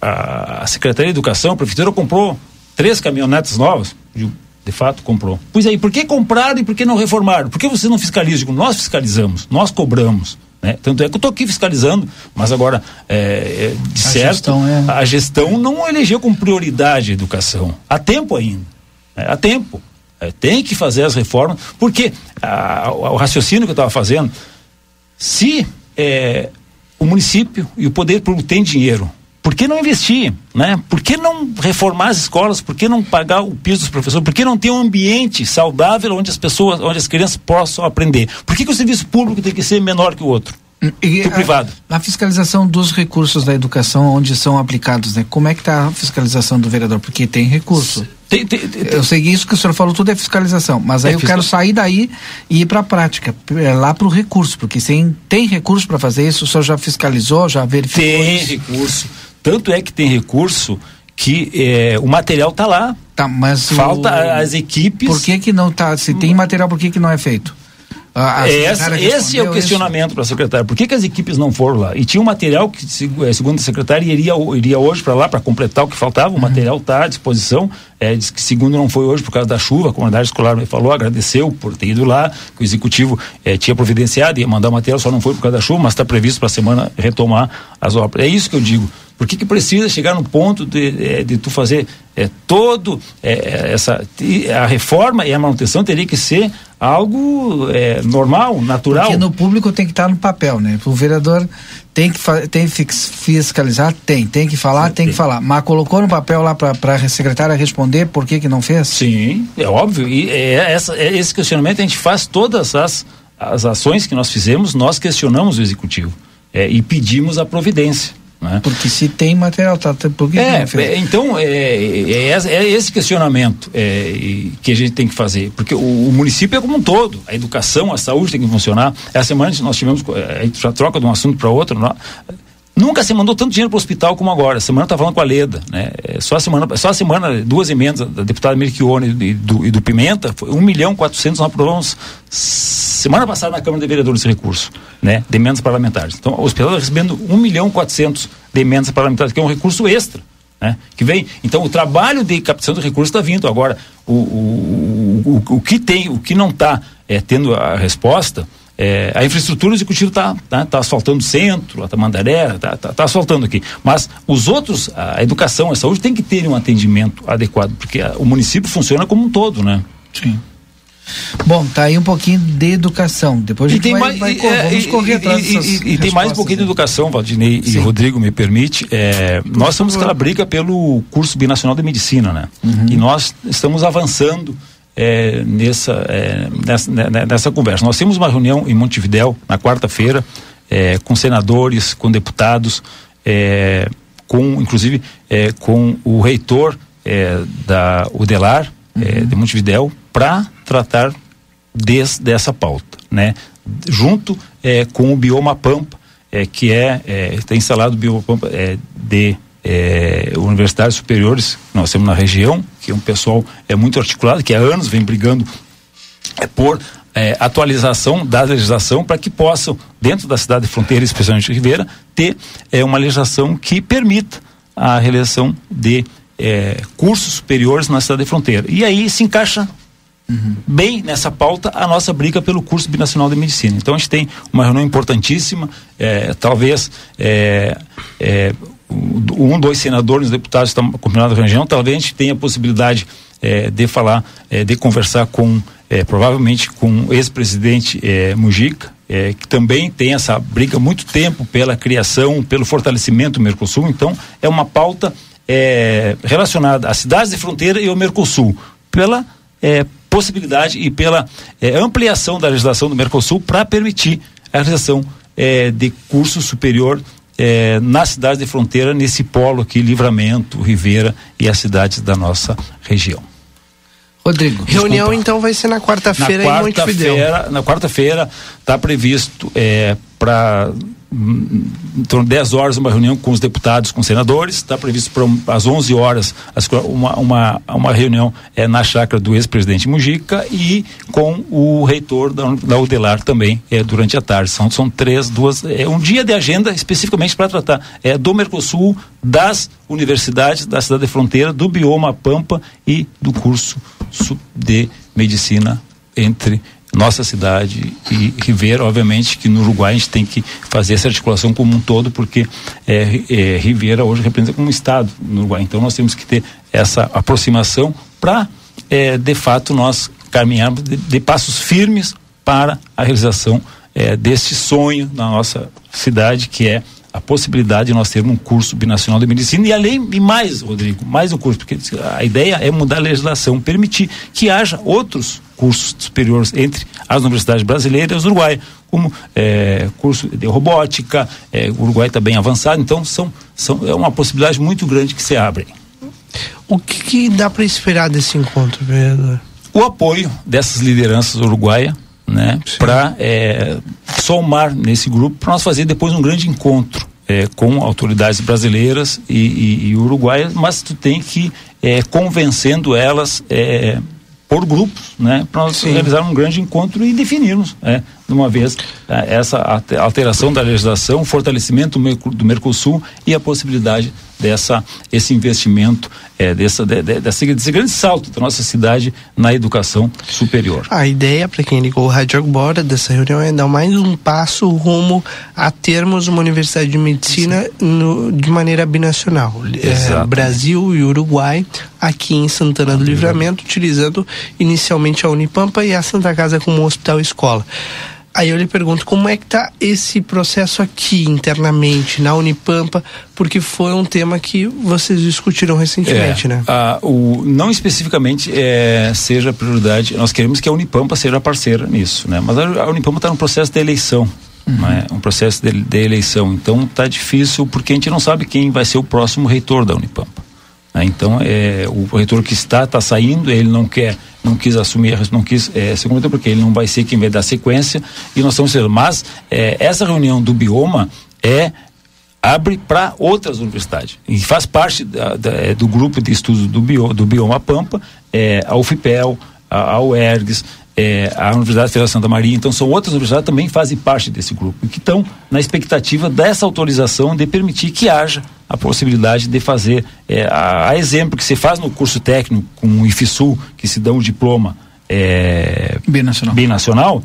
a, a Secretaria de Educação, a Prefeitura comprou três caminhonetas novas, de, de fato comprou. Pois aí, por que compraram e por que não reformaram? Por que você não fiscaliza? Digo, nós fiscalizamos, nós cobramos. Né? Tanto é que eu estou aqui fiscalizando, mas agora, é, de a certo, gestão é... a gestão não elegeu como prioridade a educação. Há tempo ainda. Né? Há tempo. É, tem que fazer as reformas, porque a, o raciocínio que eu estava fazendo, se é, o município e o poder público têm dinheiro, por que não investir? Né? Por que não reformar as escolas? Por que não pagar o piso dos professores? Por que não ter um ambiente saudável onde as pessoas, onde as crianças possam aprender? Por que, que o serviço público tem que ser menor que o outro? E a, privado. A fiscalização dos recursos da educação onde são aplicados, né? Como é que está a fiscalização do vereador? Porque tem recurso. Tem, tem, tem, eu sei que isso que o senhor falou tudo é fiscalização, mas aí é eu fiscal... quero sair daí e ir para a prática, é lá para o recurso, porque sem, tem recurso para fazer isso, o senhor já fiscalizou, já verificou? Tem isso? recurso. Tanto é que tem recurso que é, o material está lá. Tá, mas falta o... as equipes. Por que que não tá? Se tem material, por que que não é feito? A, É, essa- esse é o questionamento para a secretária. Por que, que as equipes não foram lá? E tinha um material que, eh, segundo a secretária, iria, iria hoje para lá para completar o que faltava. O material está à disposição. É, diz que segundo não foi hoje por causa da chuva. A comunidade escolar me falou, agradeceu por ter ido lá. Que o executivo eh, tinha providenciado, ia mandar o material, só não foi por causa da chuva, mas está previsto para a semana retomar as obras. É isso que eu digo. Por que, que precisa chegar no ponto de, eh, de tu fazer eh, todo eh, essa a reforma e a manutenção teria que ser algo eh, normal, natural. Porque no público tem que estar no papel, né? O vereador tem que, tem que fiscalizar, tem. Tem que falar, tem que falar. Mas colocou no papel lá para a secretária responder por que, que não fez? Sim, é óbvio. E é essa, é esse questionamento a gente faz todas as, as ações que nós fizemos, nós questionamos o executivo é, e pedimos a providência. Né? Porque se tem material, tá, tá- por que, que É, é, então é, é, é- é esse questionamento é, que a gente tem que fazer, porque o, o município é como um todo, a educação, a saúde tem que funcionar. Essa semana nós tivemos, é, a gente já troca de um assunto para outro, nó- nunca se mandou tanto dinheiro para o hospital como agora. Semana tá falando com a Leda, né? É, Só a semana, só a semana duas emendas da deputada Melchione e do, e do Pimenta, foi 1 milhão 400 nós aprovamos semana passada na Câmara de Vereadores esse recurso, né? De emendas parlamentares. Então, o hospital está recebendo 1 milhão 400 de emendas parlamentares, que é um recurso extra. Né? Que vem, então o trabalho de captação de recursos está vindo agora. O, o, o, o que tem, o que não está é, tendo a resposta, é, a infraestrutura o executivo está tá, tá asfaltando o centro, a Tamandaré, está tá, tá asfaltando aqui. Mas os outros, a educação, a saúde, tem que ter um atendimento adequado, porque a, o município funciona como um todo, né? Sim. Bom, tá aí um pouquinho de educação. Depois a gente vai, é, vamos correr atrás e, e- e tem mais um pouquinho de educação, Valdinei e Rodrigo, me permite. É, nós estamos aquela briga pelo curso binacional de medicina, né? E nós estamos avançando é, nessa, é, nessa, né- nessa conversa. Nós temos uma reunião em Montevidéu na quarta-feira é, com senadores, com deputados, é, com inclusive é, com o reitor é, da UDELAR é, de Montevidéu para tratar des, dessa pauta, né? Junto com o bioma Pampa, que é, está instalado o bioma Pampa é, de é, universidades superiores que nós temos na região, que é um pessoal é muito articulado, que há anos vem brigando é, por é, atualização da legislação para que possam, dentro da cidade de fronteira, especialmente Ribeira, ter é, uma legislação que permita a realização de é, cursos superiores na cidade de fronteira. E aí se encaixa bem nessa pauta a nossa briga pelo curso binacional de medicina. Então a gente tem uma reunião importantíssima, é, talvez é, é, um, dois senadores, deputados estão combinados na região, talvez a gente tenha a possibilidade é, de falar, é, de conversar com, é, provavelmente com o ex-presidente é, Mujica, é, que também tem essa briga muito tempo pela criação, pelo fortalecimento do Mercosul. Então, é uma pauta é, relacionada às cidades de fronteira e ao Mercosul, pela possibilidade e pela ampliação da legislação do Mercosul para permitir a realização de curso superior é, nas cidades de fronteira, nesse polo aqui, Livramento, Ribeira e as cidades da nossa região. Rodrigo. Reunião então vai ser na quarta-feira na em quarta-feira, na quarta-feira está previsto é, para em torno de 10 horas uma reunião com os deputados, com os senadores, está previsto para às 11 horas as, uma, uma, uma reunião é, na chácara do ex-presidente Mujica e com o reitor da, da UDELAR também é, durante a tarde. São, são três, duas, é um dia de agenda especificamente para tratar é, do Mercosul, das universidades da cidade de fronteira, do bioma Pampa e do curso de medicina entre nossa cidade e Ribeira, obviamente que no Uruguai a gente tem que fazer essa articulação como um todo, porque é, é, hoje representa como um estado no Uruguai, então nós temos que ter essa aproximação para, é, de fato, nós caminharmos de, de passos firmes para a realização é, desse sonho na nossa cidade, que é a possibilidade de nós termos um curso binacional de medicina e além e mais, Rodrigo, mais um curso, porque a ideia é mudar a legislação, permitir que haja outros cursos superiores entre as universidades brasileiras e as uruguaias, como é, curso de robótica, é, o Uruguai está bem avançado, então são, são, é uma possibilidade muito grande que se abre. O que, que dá para esperar desse encontro, vereador? O apoio dessas lideranças uruguaias, né, para é, somar nesse grupo, para nós fazer depois um grande encontro é, com autoridades brasileiras e, e, e uruguaias, mas tu tem que é, convencendo elas é, por grupos, né, para nós Sim. realizar um grande encontro e definirmos, né, uma vez eh, essa alteração da legislação, fortalecimento do Merco- do Mercosul e a possibilidade dessa esse investimento, eh, dessa de, de, desse, grande salto da nossa cidade na educação superior. A ideia, para quem ligou o rádio agora, dessa reunião é dar mais um passo rumo a termos uma universidade de medicina no- de maneira binacional. É. Brasil e Uruguai, aqui em Santana do Livramento, utilizando inicialmente a Unipampa e a Santa Casa como hospital escola. Aí eu lhe pergunto como é que está esse processo aqui internamente na Unipampa, porque foi um tema que vocês discutiram recentemente, É, né? a- o, não especificamente é, seja prioridade, nós queremos que a Unipampa seja parceira nisso, né? Mas a, a Unipampa está no processo de eleição, né? um processo de, de eleição, então está difícil porque a gente não sabe quem vai ser o próximo reitor da Unipampa. Né? Então, é, o reitor que está está saindo, ele não quer, não quis assumir, não quis é, se comprometer porque ele não vai ser quem vai dar sequência e nós estamos sendo. Mas é, essa reunião do Bioma é abre para outras universidades e faz parte da- da- é, do grupo de estudos do, bio, do Bioma Pampa, é, a UFPEL, a, a UERGS, é, a Universidade Federal de Santa Maria, então são outras universidades que também fazem parte desse grupo que estão na expectativa dessa autorização de permitir que haja a possibilidade de fazer, é, a, a exemplo que se faz no curso técnico com o IFSU, que se dá um diploma é, binacional, binacional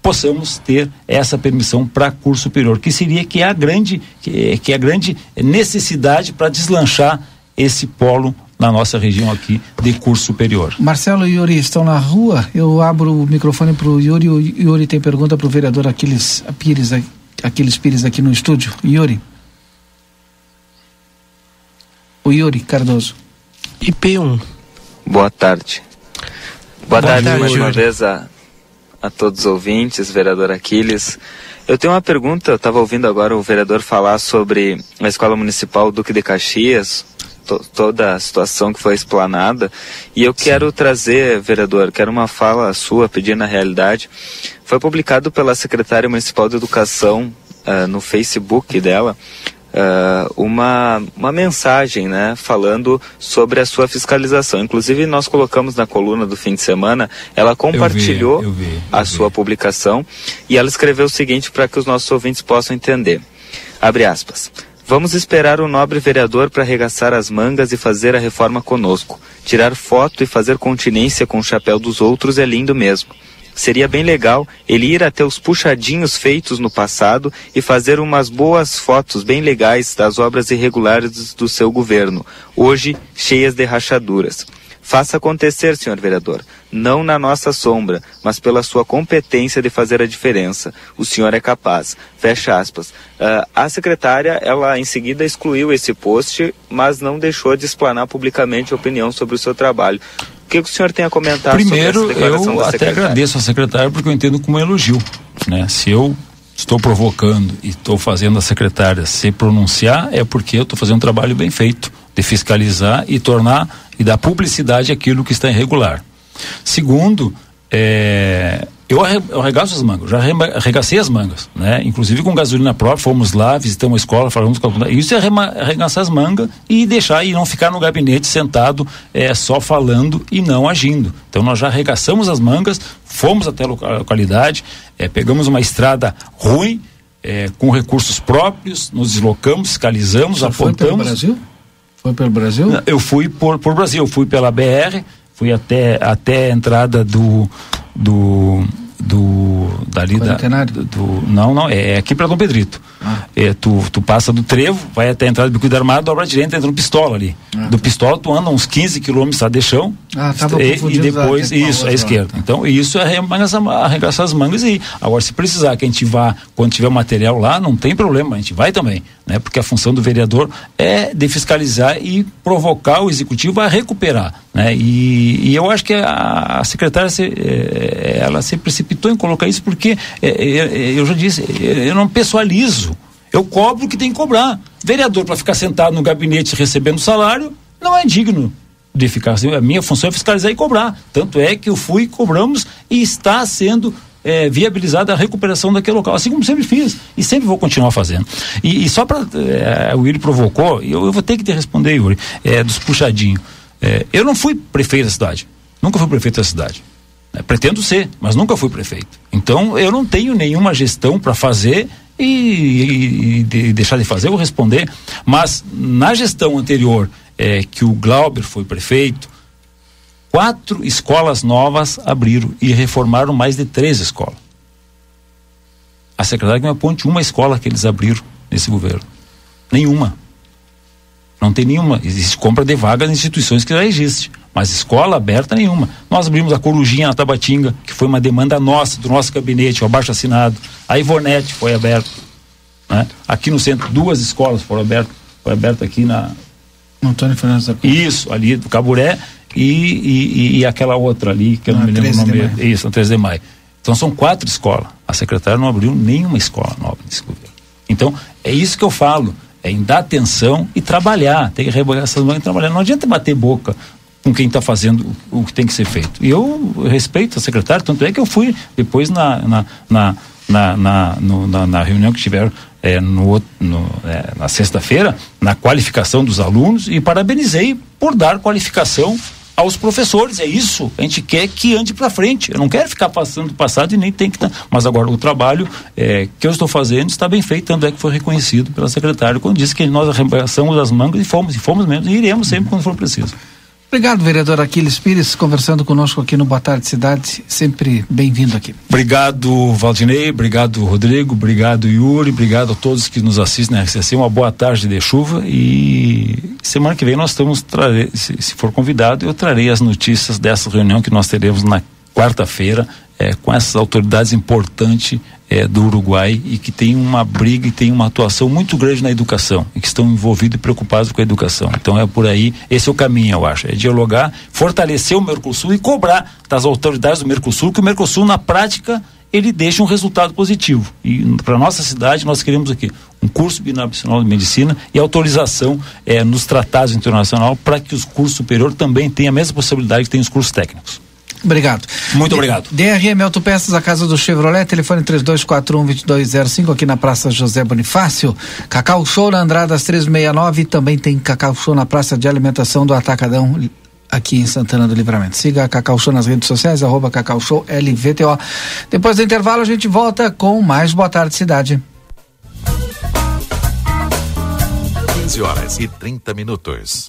possamos ter essa permissão para curso superior, que seria que é a grande, que, que é a grande necessidade para deslanchar esse polo na nossa região aqui de curso superior. Marcelo e Yuri estão na rua. Eu abro o microfone para o Yuri. O Yuri tem pergunta para o vereador Aquiles Pires, Aquiles Pires aqui no estúdio. Yuri. O Yuri Cardoso. IP1. Boa tarde. Boa, Boa tarde, tarde, mais uma vez a, a todos os ouvintes, vereador Aquiles. Eu tenho uma pergunta, eu estava ouvindo agora o vereador falar sobre a Escola Municipal Duque de Caxias, to- toda a situação que foi explanada, e eu quero trazer, vereador, quero uma fala sua, pedindo na realidade. Foi publicado pela secretária municipal de Educação ah, no Facebook dela ah, uma, uma mensagem, né, falando sobre a sua fiscalização. Inclusive, nós colocamos na coluna do fim de semana, ela compartilhou eu vi, eu a sua publicação e ela escreveu o seguinte para que os nossos ouvintes possam entender. Abre aspas. Vamos esperar o nobre vereador para arregaçar as mangas e fazer a reforma conosco. Tirar foto e fazer continência com o chapéu dos outros é lindo mesmo. Seria bem legal ele ir até os puxadinhos feitos no passado e fazer umas boas fotos bem legais das obras irregulares do seu governo, hoje cheias de rachaduras. Faça acontecer, senhor vereador. Não na nossa sombra, mas pela sua competência de fazer a diferença. O senhor é capaz. Fecha aspas. Ah, a secretária, ela em seguida excluiu esse post, mas não deixou de explanar publicamente a opinião sobre o seu trabalho. O que o senhor tem a comentar Primeiro, sobre essa declaração eu da até agradeço a secretária porque eu entendo como um elogio. Né? Se eu estou provocando e estou fazendo a secretária se pronunciar, é porque eu estou fazendo um trabalho bem feito de fiscalizar e tornar e dar publicidade àquilo que está irregular. Segundo, é, eu, arre, eu arregaço as mangas, já arregacei as mangas, né? Inclusive com gasolina própria, fomos lá, visitamos a escola, falamos com a Isso é arregaçar as mangas e deixar e não ficar no gabinete sentado é, só falando e não agindo. Então nós já arregaçamos as mangas, fomos até a loca- a localidade, é, pegamos uma estrada ruim, é, com recursos próprios, nos deslocamos, fiscalizamos, Você foi pelo apontamos. Brasil? Foi pelo Brasil? Eu fui por, por Brasil, fui pela BR, fui até, até a entrada do. do do dali da, do, do- não não é aqui para Dom Pedrito. Ah. é, tu, tu passa do trevo vai até a entrada do bico armado dobra à direita entra no pistola ali. Do pistola tu anda uns 15 quilômetros de chão Ah, e, e depois a- a isso à esquerda. Então isso é arregaçar, as mangas e agora se precisar que a gente vá quando tiver material lá não tem problema a gente vai também né porque a função do vereador é de fiscalizar e provocar o executivo a recuperar né e, e eu acho que a, a secretária se, eh, ela se precipitou em colocar isso porque eh, eh, eu já disse eh, eu não pessoalizo eu cobro o que tem que cobrar vereador para ficar sentado no gabinete recebendo salário não é digno de ficar assim. A minha função é fiscalizar e cobrar. Tanto é que eu fui, cobramos e está sendo eh, viabilizada a recuperação daquele local, assim como sempre fiz e sempre vou continuar fazendo. E, e só para o Yuri provocou, eu, eu vou ter que te responder, Yuri, eh, dos puxadinhos. Eh, eu não fui prefeito da cidade. Nunca fui prefeito da cidade. É, pretendo ser, mas nunca fui prefeito. Então eu não tenho nenhuma gestão para fazer e, e, e de, deixar de fazer ou responder. Mas na gestão anterior, é, que o Glauber foi prefeito, quatro escolas novas abriram e reformaram mais de três escolas. A secretária me aponte uma escola que eles abriram nesse governo. Nenhuma. Não tem nenhuma. Existe compra de vagas em instituições que já existe. Mas escola aberta nenhuma. Nós abrimos a Corujinha na Tabatinga, que foi uma demanda nossa, do nosso gabinete, o abaixo assinado. A Ivonete foi aberta. Né? Aqui no centro, duas escolas foram abertas. Foi aberta aqui na. Antônio Fernandes da Isso, ali do Caburé e, e, e, aquela outra ali, que eu não, não me lembro o nome. De Isso, na 13 de maio. Então são quatro escolas. A secretária não abriu nenhuma escola nova nesse governo. Então, é isso que eu falo. É em dar atenção e trabalhar. Tem que rebogar essas mãos e trabalhar. Não adianta bater boca com quem está fazendo o, o que tem que ser feito. E eu respeito a secretária, tanto é que eu fui depois na, na, na, na, na, no, na, na reunião que tiveram é, no, no é, na sexta-feira, na qualificação dos alunos, e parabenizei por dar qualificação aos professores. É isso. A gente quer que ande para frente. Eu não quero ficar passando do passado e nem tem que. Mas agora o trabalho é, que eu estou fazendo está bem feito, tanto é que foi reconhecido pela secretária quando disse que nós arrebaçamos as mangas e fomos, e fomos mesmo, e iremos sempre quando for preciso. Obrigado, vereador Aquiles Pires, conversando conosco aqui no Boa Tarde Cidade. Sempre bem-vindo aqui. Obrigado, Valdinei. Obrigado, Rodrigo. Obrigado, Yuri. Obrigado a todos que nos assistem na RCC. Uma boa tarde de chuva e semana que vem nós estamos, se, se for convidado, eu trarei as notícias dessa reunião que nós teremos na quarta-feira é, com essas autoridades importantes é, do Uruguai e que tem uma briga e tem uma atuação muito grande na educação e que estão envolvidos e preocupados com a educação. Então é por aí, esse é o caminho, eu acho. É dialogar, fortalecer o Mercosul e cobrar das autoridades do Mercosul que o Mercosul, na prática, ele deixa um resultado positivo. E para nossa cidade, nós queremos aqui um curso binacional de medicina e autorização é, nos tratados internacionais para que os cursos superiores também tenham a mesma possibilidade que tem os cursos técnicos. Obrigado. Muito obrigado. DRM Autopeças, a casa do Chevrolet, telefone 3241-2205, aqui na Praça José Bonifácio. Cacau Show na Andradas 369 também tem Cacau Show na Praça de Alimentação do Atacadão aqui em Santana do Livramento. Siga a Cacau Show nas redes sociais, arroba Cacau Show LVTO. Depois do intervalo a gente volta com mais Boa Tarde Cidade. 15 horas e 30 minutos.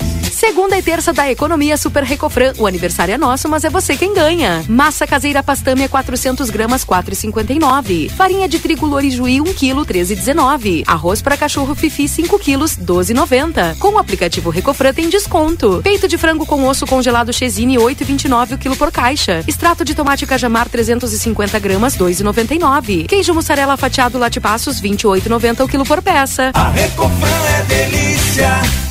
Segunda e terça da economia Super Recofran. O aniversário é nosso, mas é você quem ganha. Massa caseira pastâmia 400 gramas 4,59. Farinha de trigo Lorijuí 1 kg 13,19. Arroz para cachorro Fifi 5 kg 12,90. Com o aplicativo Recofran tem desconto. Peito de frango com osso congelado Chesine 8,29 o quilo por caixa. Extrato de tomate cajamar 350 gramas 2,99. Queijo mussarela fatiado Latipassos 28,90 o quilo por peça. A Recofran é delícia.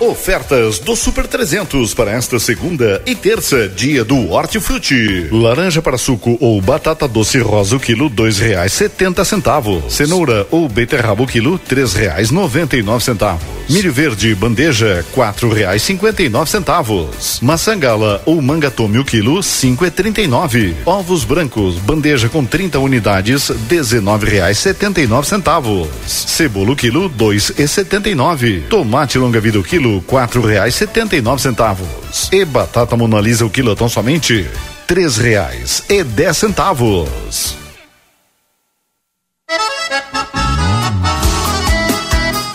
Ofertas do Super 300 para esta segunda e terça, dia do Hortifruti. Laranja para suco ou batata doce rosa o quilo, dois reais setenta centavos. Cenoura ou beterraba o quilo, três reais noventa e nove centavos. Milho verde bandeja, quatro reais cinquenta e nove centavos. Maçã gala ou manga tome o quilo, cinco e trinta e nove. Ovos brancos, bandeja com 30 unidades, dezenove reais setenta e nove centavos. Cebola o quilo, dois e setenta e nove. Tomate longa vida o quilo, quatro reais setenta e nove centavos. E batata monalisa o quilo tão somente três reais e dez centavos.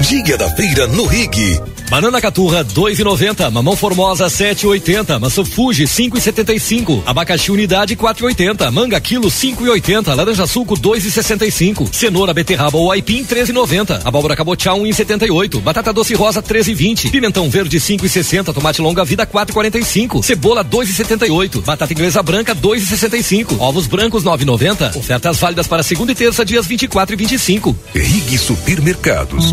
Dia da feira no Rig. Banana caturra 2,90, mamão formosa 7,80, maçã Fuji 5,75, abacaxi unidade 4,80, manga quilo 5,80, laranja suco 2,65, cenoura beterraba ou aipim 13,90, abóbora cabotiá 1,78, batata doce rosa 13,20, pimentão verde 5,60, tomate longa vida 4,45, cebola 2,78, batata inglesa branca 2,65, ovos brancos 9,90. Ofertas válidas para segunda e terça dias 24 e 25. Rig Supermercados.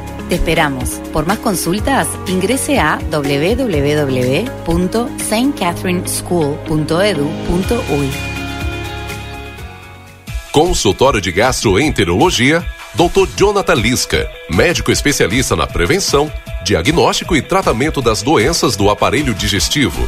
Te esperamos. Por más consultas, ingrese a www.stcatherineschool.edu.uy. Consultório de Gastroenterologia, Dr. Jonathan Lisca, médico especialista na prevenção, diagnóstico e tratamento das doenças do aparelho digestivo.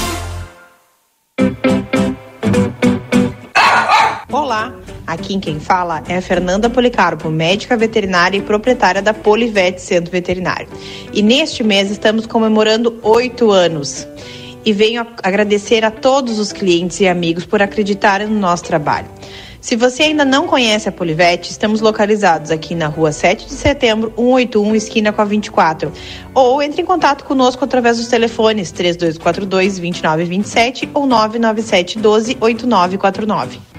Olá, aqui quem fala é a Fernanda Policarpo, médica veterinária e proprietária da Polivete Centro Veterinário. E neste mês estamos comemorando oito anos. E venho agradecer a todos os clientes e amigos por acreditarem no nosso trabalho. Se você ainda não conhece a Polivete, estamos localizados aqui na rua 7 de setembro, 181, esquina com a 24. Ou entre em contato conosco através dos telefones 3242 2927 ou 997 12 8949.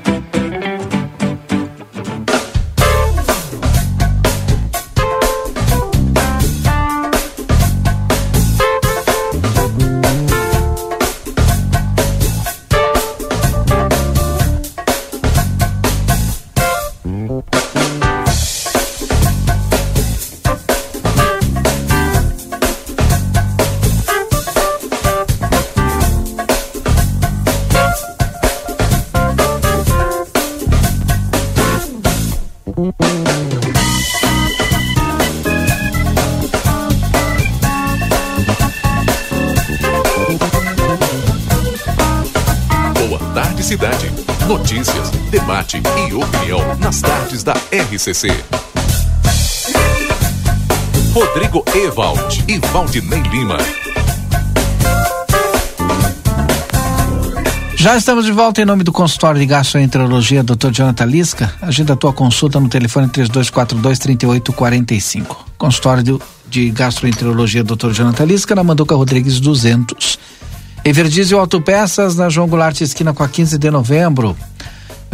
RCC. Rodrigo Ewald e Valdinei Lima. Já estamos de volta em nome do consultório de gastroenterologia Dr. Jonathan Lisca. Agenda a tua consulta no telefone 3242 3845. Consultório de, de gastroenterologia Dr. Jonathan Lisca na Manduca Rodrigues 200. Everdiesel Autopeças na João Goulart esquina com a 15 de novembro.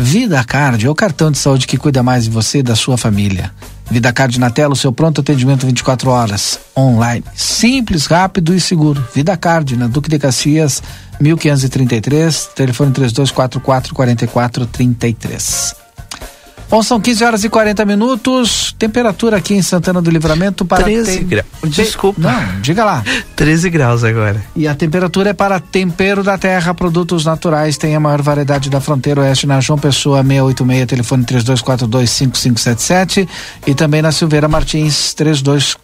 Vida Card é o cartão de saúde que cuida mais de você e da sua família. Vida Card na tela, o seu pronto atendimento 24 horas, online. Simples, rápido e seguro. Vida Card na Duque de Caxias, 1533, telefone 3244 4433. Bom, são 15 horas e 40 minutos. Temperatura aqui em Santana do Livramento para 13 tem- graus. Desculpa. Não, diga lá. 13 graus agora. E a temperatura é para tempero da terra, produtos naturais, tem a maior variedade da fronteira oeste na João Pessoa 686, telefone 32425577 e também na Silveira Martins 32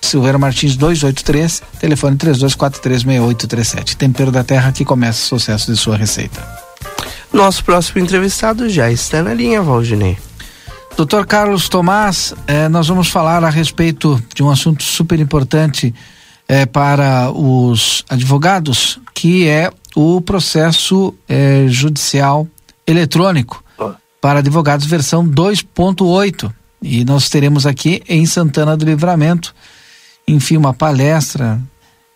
Silveira Martins 283, telefone 32436837. Tempero da terra que começa o sucesso de sua receita. Nosso próximo entrevistado já está na linha, Valdinei. Doutor Carlos Tomás, eh, nós vamos falar a respeito de um assunto super importante eh, para os advogados, que é o processo eh, judicial eletrônico para advogados versão 2.8. E nós teremos aqui em Santana do Livramento, enfim, uma palestra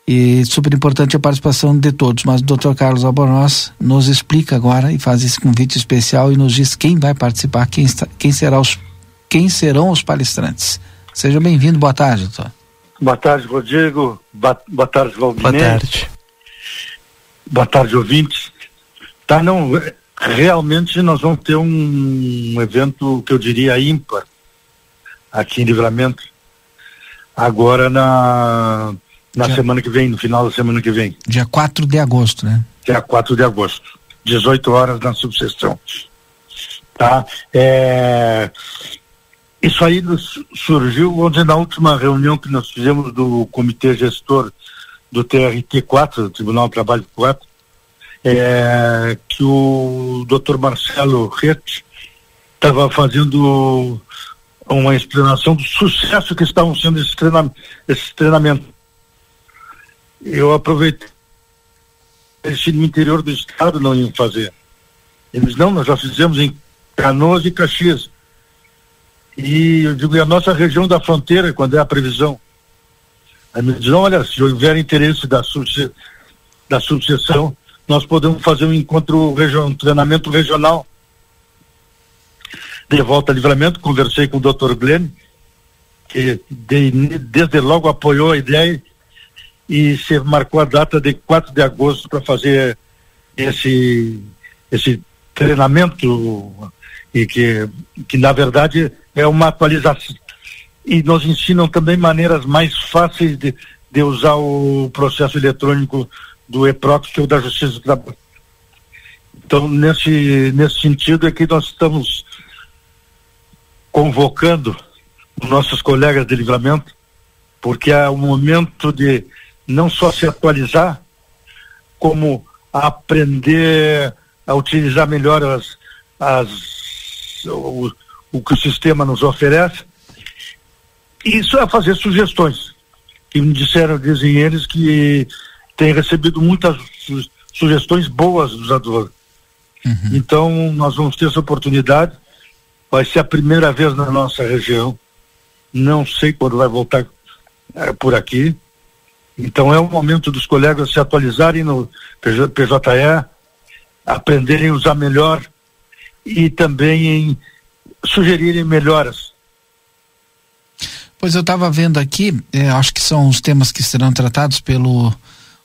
e super importante a participação de todos. Mas o Dr. Carlos Albornoz nos explica agora e faz esse convite especial e nos diz quem vai participar, quem, está, quem, será os, quem serão os palestrantes. Seja bem-vindo, boa tarde, doutor. Boa tarde, Rodrigo. Ba- Boa tarde, Valdinei. Boa tarde. Boa tarde, ouvintes. Tá, não, realmente nós vamos ter um evento que eu diria ímpar aqui em Livramento. Agora na Na semana que vem, no final da semana que vem. Dia 4 de agosto, né? Dia 4 de agosto. 18 horas na subseção. Tá? É, isso aí surgiu ontem na última reunião que nós fizemos do comitê gestor do TRT4, do Tribunal do Trabalho 4, é, que o Dr. Marcelo Rett estava fazendo uma explanação do sucesso que estavam sendo esses treinamentos. Esse treinamento. Eu aproveitei eles no interior do estado não iam fazer. Eles não, nós já fizemos em Canoas e Caxias. E eu digo, e a nossa região da fronteira, quando é a previsão? Aí me dizem, olha, se houver interesse da, subse da nós podemos fazer um encontro, um treinamento regional. De volta a livramento, conversei com o Dr. Glenn, que de, desde logo apoiou a ideia e se marcou a data de 4 de agosto para fazer esse esse treinamento e que que na verdade é uma atualização e nos ensinam também maneiras mais fáceis de, de usar o processo eletrônico do EPROC que é o da Justiça do Trabalho. Então nesse nesse sentido é que nós estamos convocando nossos colegas de livramento porque é o momento de não só se atualizar, como aprender a utilizar melhor as, as, o, o que o sistema nos oferece. Isso é fazer sugestões. Que me disseram, dizem eles, que têm recebido muitas su sugestões boas dos advogados. Uhum. Então, nós vamos ter essa oportunidade. Vai ser a primeira vez na nossa região. Não sei quando vai voltar é, por aqui então é o momento dos colegas se atualizarem no PJE, aprenderem a usar melhor e também em sugerirem melhoras. Pois eu estava vendo aqui, eh, acho que são os temas que serão tratados pelo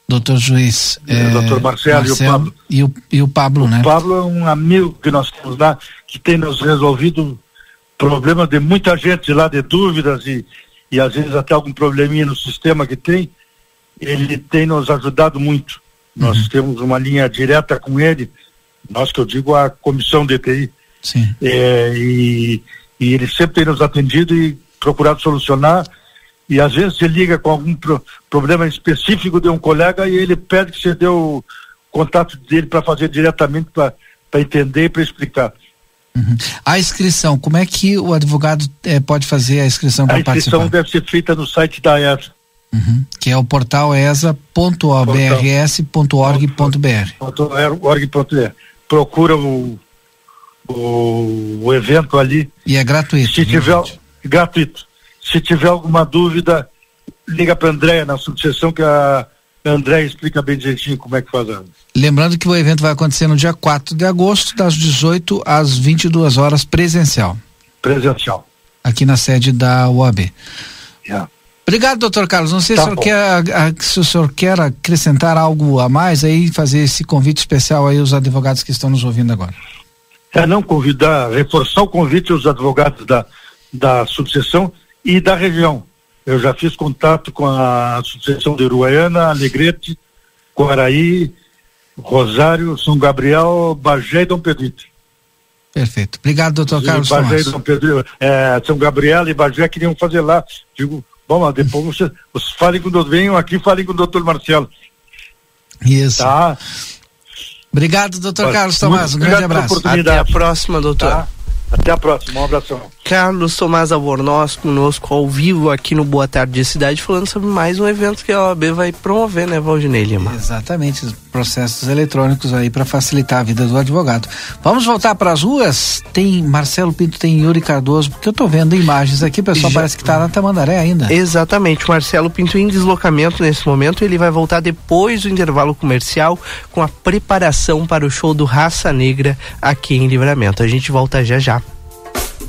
doutor juiz. É, doutor Marcelo, Marcelo, e o Pablo. E o, e o Pablo, o né? O Pablo é um amigo que nós temos lá, que tem nos resolvido problemas de muita gente lá, de dúvidas e, e às vezes até algum probleminha no sistema que tem ele tem nos ajudado muito. Uhum. Nós temos uma linha direta com ele, nós que eu digo a comissão DTI. Sim. É, e, e ele sempre tem nos atendido e procurado solucionar. E às vezes você liga com algum pro, problema específico de um colega e ele pede que você dê o contato dele para fazer diretamente para entender e para explicar. Uhum. A inscrição, como é que o advogado eh, pode fazer a inscrição para participar? A inscrição deve ser feita no site da ESA. Uhum. Que é o portal esa.obrs.org.br. Procura o, o, o, evento ali. E é gratuito. Se tiver gratuito. Se tiver alguma dúvida, liga para Andréia na subseção que a André explica bem direitinho como é que faz. A... Lembrando que o evento vai acontecer no dia 4 de agosto, das 18 às 22 horas, presencial. Presencial. Aqui na sede da UAB. Yeah. Obrigado, doutor Carlos. Não sei tá se, o senhor quer, a, se o senhor quer acrescentar algo a mais aí, fazer esse convite especial aí aos advogados que estão nos ouvindo agora. É não convidar, reforçar o convite aos advogados da, da subseção e da região. Eu já fiz contato com a subseção de Uruguaiana, Alegrete, Guaraí, Rosário, São Gabriel, Bagé e Dom Pedrito. Perfeito. Obrigado, doutor Carlos Bagé Tomás. e Dom Pedro, é, São Gabriel e Bagé queriam fazer lá. Digo, Vamos, depois você, você falem com o doutor, venham aqui falem com o doutor Marcelo. Isso. Tá? Obrigado, doutor Carlos Tomás. Um grande abraço. Até a próxima, doutor. Tá? Até a próxima, um abração. Carlos Tomás Albornoz conosco ao vivo aqui no Boa Tarde Cidade, falando sobre mais um evento que a OAB vai promover, né, Valdinei Lima? Exatamente, os processos eletrônicos aí para facilitar a vida do advogado. Vamos voltar para as ruas? Tem Marcelo Pinto, tem Yuri Cardoso, porque eu tô vendo imagens aqui, pessoal Já... parece que tá na Tamandaré ainda. Exatamente, Marcelo Pinto em deslocamento nesse momento, ele vai voltar depois do intervalo comercial com a preparação para o show do Raça Negra aqui em Livramento. A gente volta já já.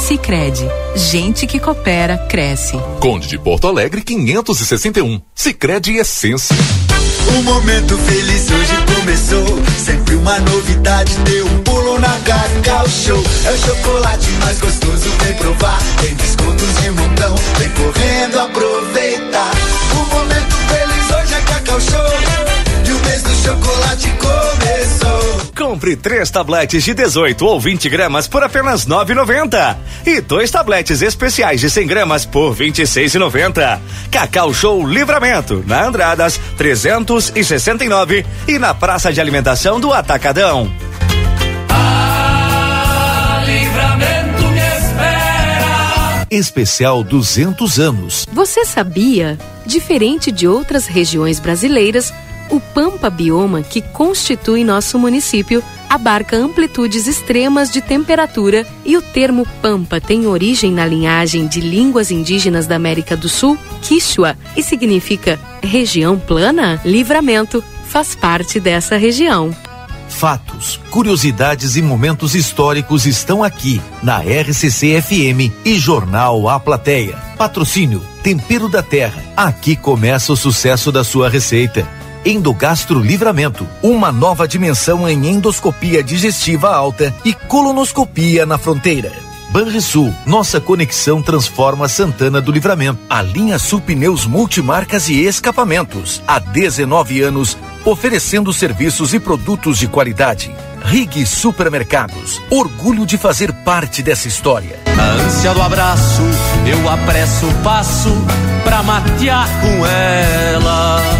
Sicredi, gente que coopera cresce. Conde de Porto Alegre 561. Sicredi Essência. Um momento feliz hoje começou. Sempre uma novidade, deu um pulo na Cacau Show. É o chocolate mais gostoso, vem provar. Tem descontos de montão, vem correndo aproveitar. O momento feliz é Cacau Show. E o mês do chocolate começou. Compre três tabletes de 18 ou 20 gramas por apenas 9,90 e dois tabletes especiais de 100 gramas por 26,90. Cacau Show Livramento na Andradas 369 e na Praça de Alimentação do Atacadão. Livramento me espera. Especial 200 anos. Você sabia? Diferente de outras regiões brasileiras, o Pampa Bioma, que constitui nosso município, abarca amplitudes extremas de temperatura e o termo Pampa tem origem na linhagem de línguas indígenas da América do Sul, Quichua, e significa região plana. Livramento faz parte dessa região. Fatos, curiosidades e momentos históricos estão aqui na RCC FM e Jornal A Plateia. Patrocínio Tempero da Terra. Aqui começa o sucesso da sua receita. Endogastro Livramento, uma nova dimensão em endoscopia digestiva alta e colonoscopia na fronteira. Banrisul, nossa conexão transforma Santana do Livramento. A linha Sul Pneus Multimarcas e Escapamentos. Há 19 anos, oferecendo serviços e produtos de qualidade. Rig Supermercados, orgulho de fazer parte dessa história. Na ânsia do abraço, eu apresso o passo pra matear com ela.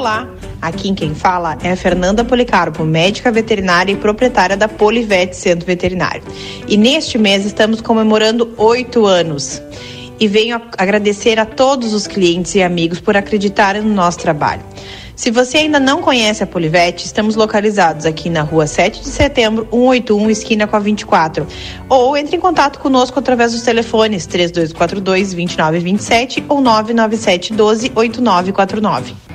Olá, aqui quem fala é a Fernanda Policarpo, médica veterinária e proprietária da Polivete Centro Veterinário. E neste mês estamos comemorando oito anos. E venho agradecer a todos os clientes e amigos por acreditarem no nosso trabalho. Se você ainda não conhece a Polivete, estamos localizados aqui na rua 7 de setembro, 181, esquina com a 24. Ou entre em contato conosco através dos telefones 3242 2927 ou 997 12 8949.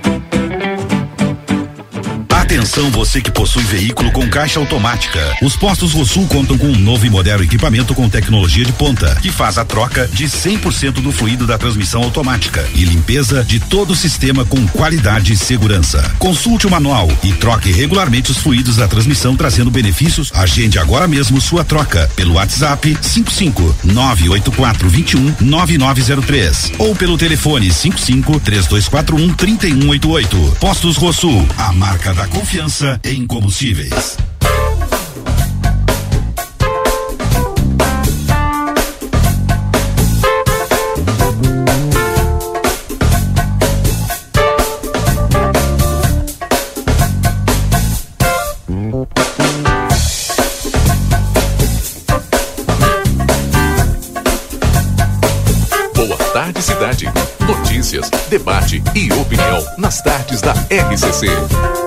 Atenção você que possui veículo com caixa automática. Os postos Rosul contam com um novo e moderno equipamento com tecnologia de ponta, que faz a troca de 100% do fluido da transmissão automática e limpeza de todo o sistema com qualidade e segurança. Consulte o manual e troque regularmente os fluidos da transmissão trazendo benefícios. Agende agora mesmo sua troca pelo WhatsApp 55 984 21 9903 ou pelo telefone 55 3241 3188. Postos Rosul, a marca da em combustíveis. Boa tarde, cidade. Notícias, debate e opinião nas tardes da RCC.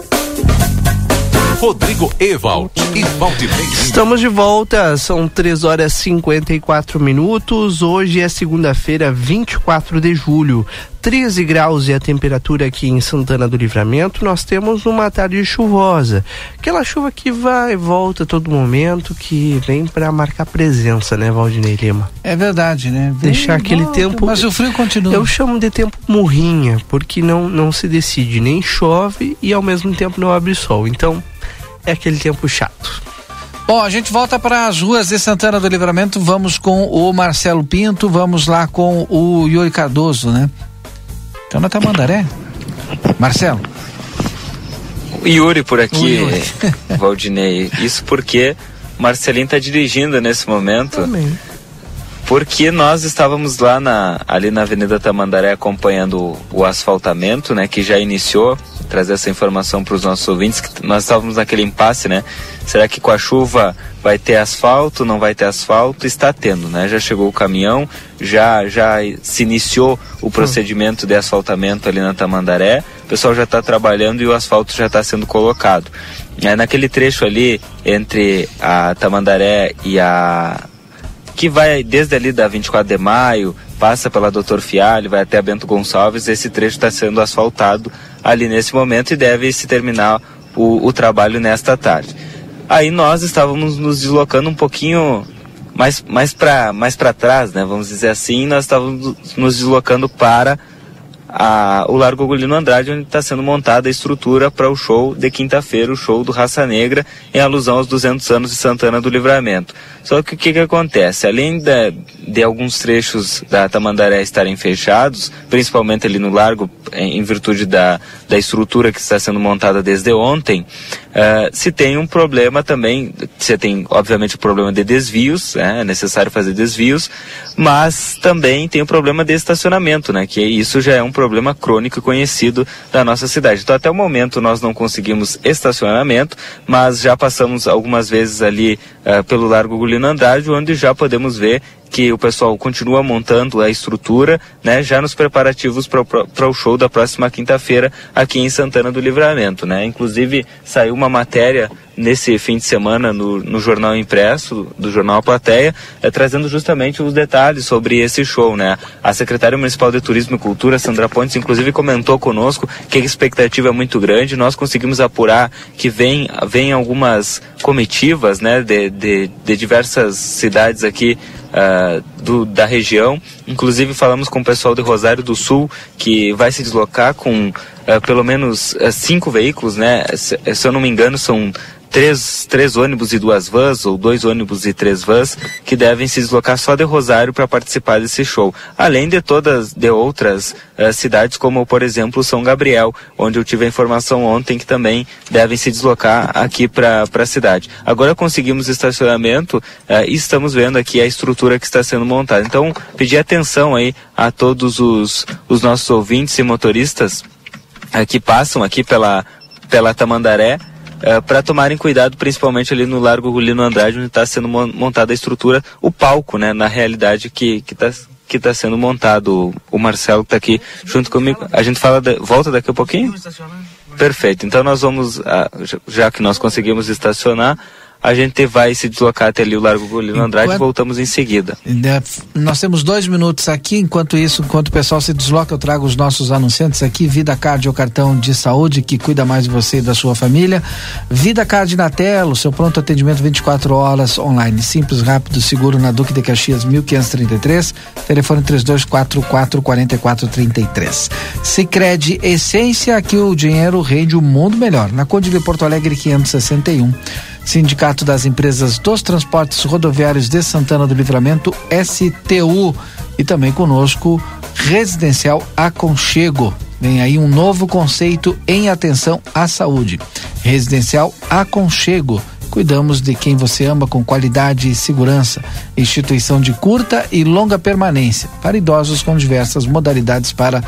Rodrigo Evald e Valdinei. Estamos de volta, são 3 horas e 54 minutos. Hoje é segunda-feira, 24 de julho. 13 graus e a temperatura aqui em Santana do Livramento. Nós temos uma tarde chuvosa. Aquela chuva que vai e volta a todo momento, que vem para marcar presença, né, Valdinei Lima? É verdade, né? Vem, Deixar aquele volta, tempo. Mas o frio continua. Eu chamo de tempo murrinha, porque não, não se decide, nem chove e ao mesmo tempo não abre sol. Então, é aquele tempo chato. Bom, a gente volta para as ruas de Santana do Livramento. Vamos com o Marcelo Pinto, vamos lá com o Yuri Cardoso, né? Então na Tamandaré. Marcelo. Yuri por aqui, O Yuri. Valdinei. Isso porque Marcelinho está dirigindo nesse momento. Também. Porque nós estávamos lá na, ali na Avenida Tamandaré acompanhando o, asfaltamento, né, que já iniciou. Trazer essa informação para os nossos ouvintes, que nós estávamos naquele impasse, né? Será que com a chuva vai ter asfalto, não vai ter asfalto? Está tendo, né? Já chegou o caminhão, já já se iniciou o procedimento de asfaltamento ali na Tamandaré. O pessoal já está trabalhando e o asfalto já está sendo colocado. É, naquele trecho ali entre a Tamandaré e a que vai desde ali da 24 de maio, passa pela Doutor Fialho, vai até a Bento Gonçalves, esse trecho está sendo asfaltado ali nesse momento e deve se terminar o, o trabalho nesta tarde. Aí nós estávamos nos deslocando um pouquinho mais, mais para mais trás, né? Vamos dizer assim, nós estávamos nos deslocando para a, o Largo Gulino Andrade, onde está sendo montada a estrutura para o show de quinta-feira, o show do Raça Negra, em alusão aos 200 anos de Santana do Livramento. Só que o que, que acontece? Além de, de alguns trechos da Tamandaré estarem fechados, principalmente ali no Largo, em, em virtude da, da estrutura que está sendo montada desde ontem, eh, se tem um problema também, você tem obviamente o problema de desvios, né? é necessário fazer desvios, mas também tem o problema de estacionamento, né? que isso já é um problema crônico e conhecido da nossa cidade. Então até o momento nós não conseguimos estacionamento, mas já passamos algumas vezes ali eh, pelo Largo Gulino Andrade, onde já podemos ver que o pessoal continua montando a estrutura, né, já nos preparativos para o show da próxima quinta-feira aqui em Santana do Livramento, né? Inclusive saiu uma matéria nesse fim de semana no, no jornal impresso, do jornal Plateia, é, trazendo justamente os detalhes sobre esse show, né? A secretária municipal de Turismo e Cultura, Sandra Pontes, inclusive comentou conosco que a expectativa é muito grande. Nós conseguimos apurar que vem, vem algumas comitivas, né, de, de, de diversas cidades aqui Uh, do, da região. Inclusive falamos com o pessoal de Rosário do Sul que vai se deslocar com uh, pelo menos uh, cinco veículos, né? Se, se, eu não me engano, são três, três ônibus e duas vans, ou dois ônibus e três vans, que devem se deslocar só de Rosário para participar desse show. Além de todas de outras uh, cidades, como por exemplo São Gabriel, onde eu tive a informação ontem que também devem se deslocar aqui para a cidade. Agora conseguimos estacionamento uh, e estamos vendo aqui a estrutura que está sendo montada. Então, pedir atenção aí a todos os, os nossos ouvintes e motoristas que passam aqui pela, pela Tamandaré é, para tomarem cuidado, principalmente ali no Largo Gulino Andrade, onde está sendo montada a estrutura, o palco, né, na realidade que está que está sendo montado. O Marcelo está aqui junto comigo. A gente fala, volta daqui a pouquinho? Perfeito. Então nós vamos, ah, já que nós conseguimos estacionar, a gente vai se deslocar até ali o Largo Golino Andrade e voltamos em seguida. Né, nós temos dois minutos aqui, enquanto isso, enquanto o pessoal se desloca, eu trago os nossos anunciantes aqui, Vida Card é o cartão de saúde que cuida mais de você e da sua família. Vida Card na tela, o seu pronto atendimento 24 horas online, simples, rápido, seguro na Duque de Caxias 1533, telefone 3244 4433. Sicredi Essência, aqui o dinheiro rende o um mundo melhor. Na Conde de Porto Alegre 561. Sindicato das Empresas dos Transportes Rodoviários de Santana do Livramento, STU. E também conosco, Residencial Aconchego. Vem aí um novo conceito em atenção à saúde. Residencial Aconchego. Cuidamos de quem você ama com qualidade e segurança. Instituição de curta e longa permanência para idosos com diversas modalidades para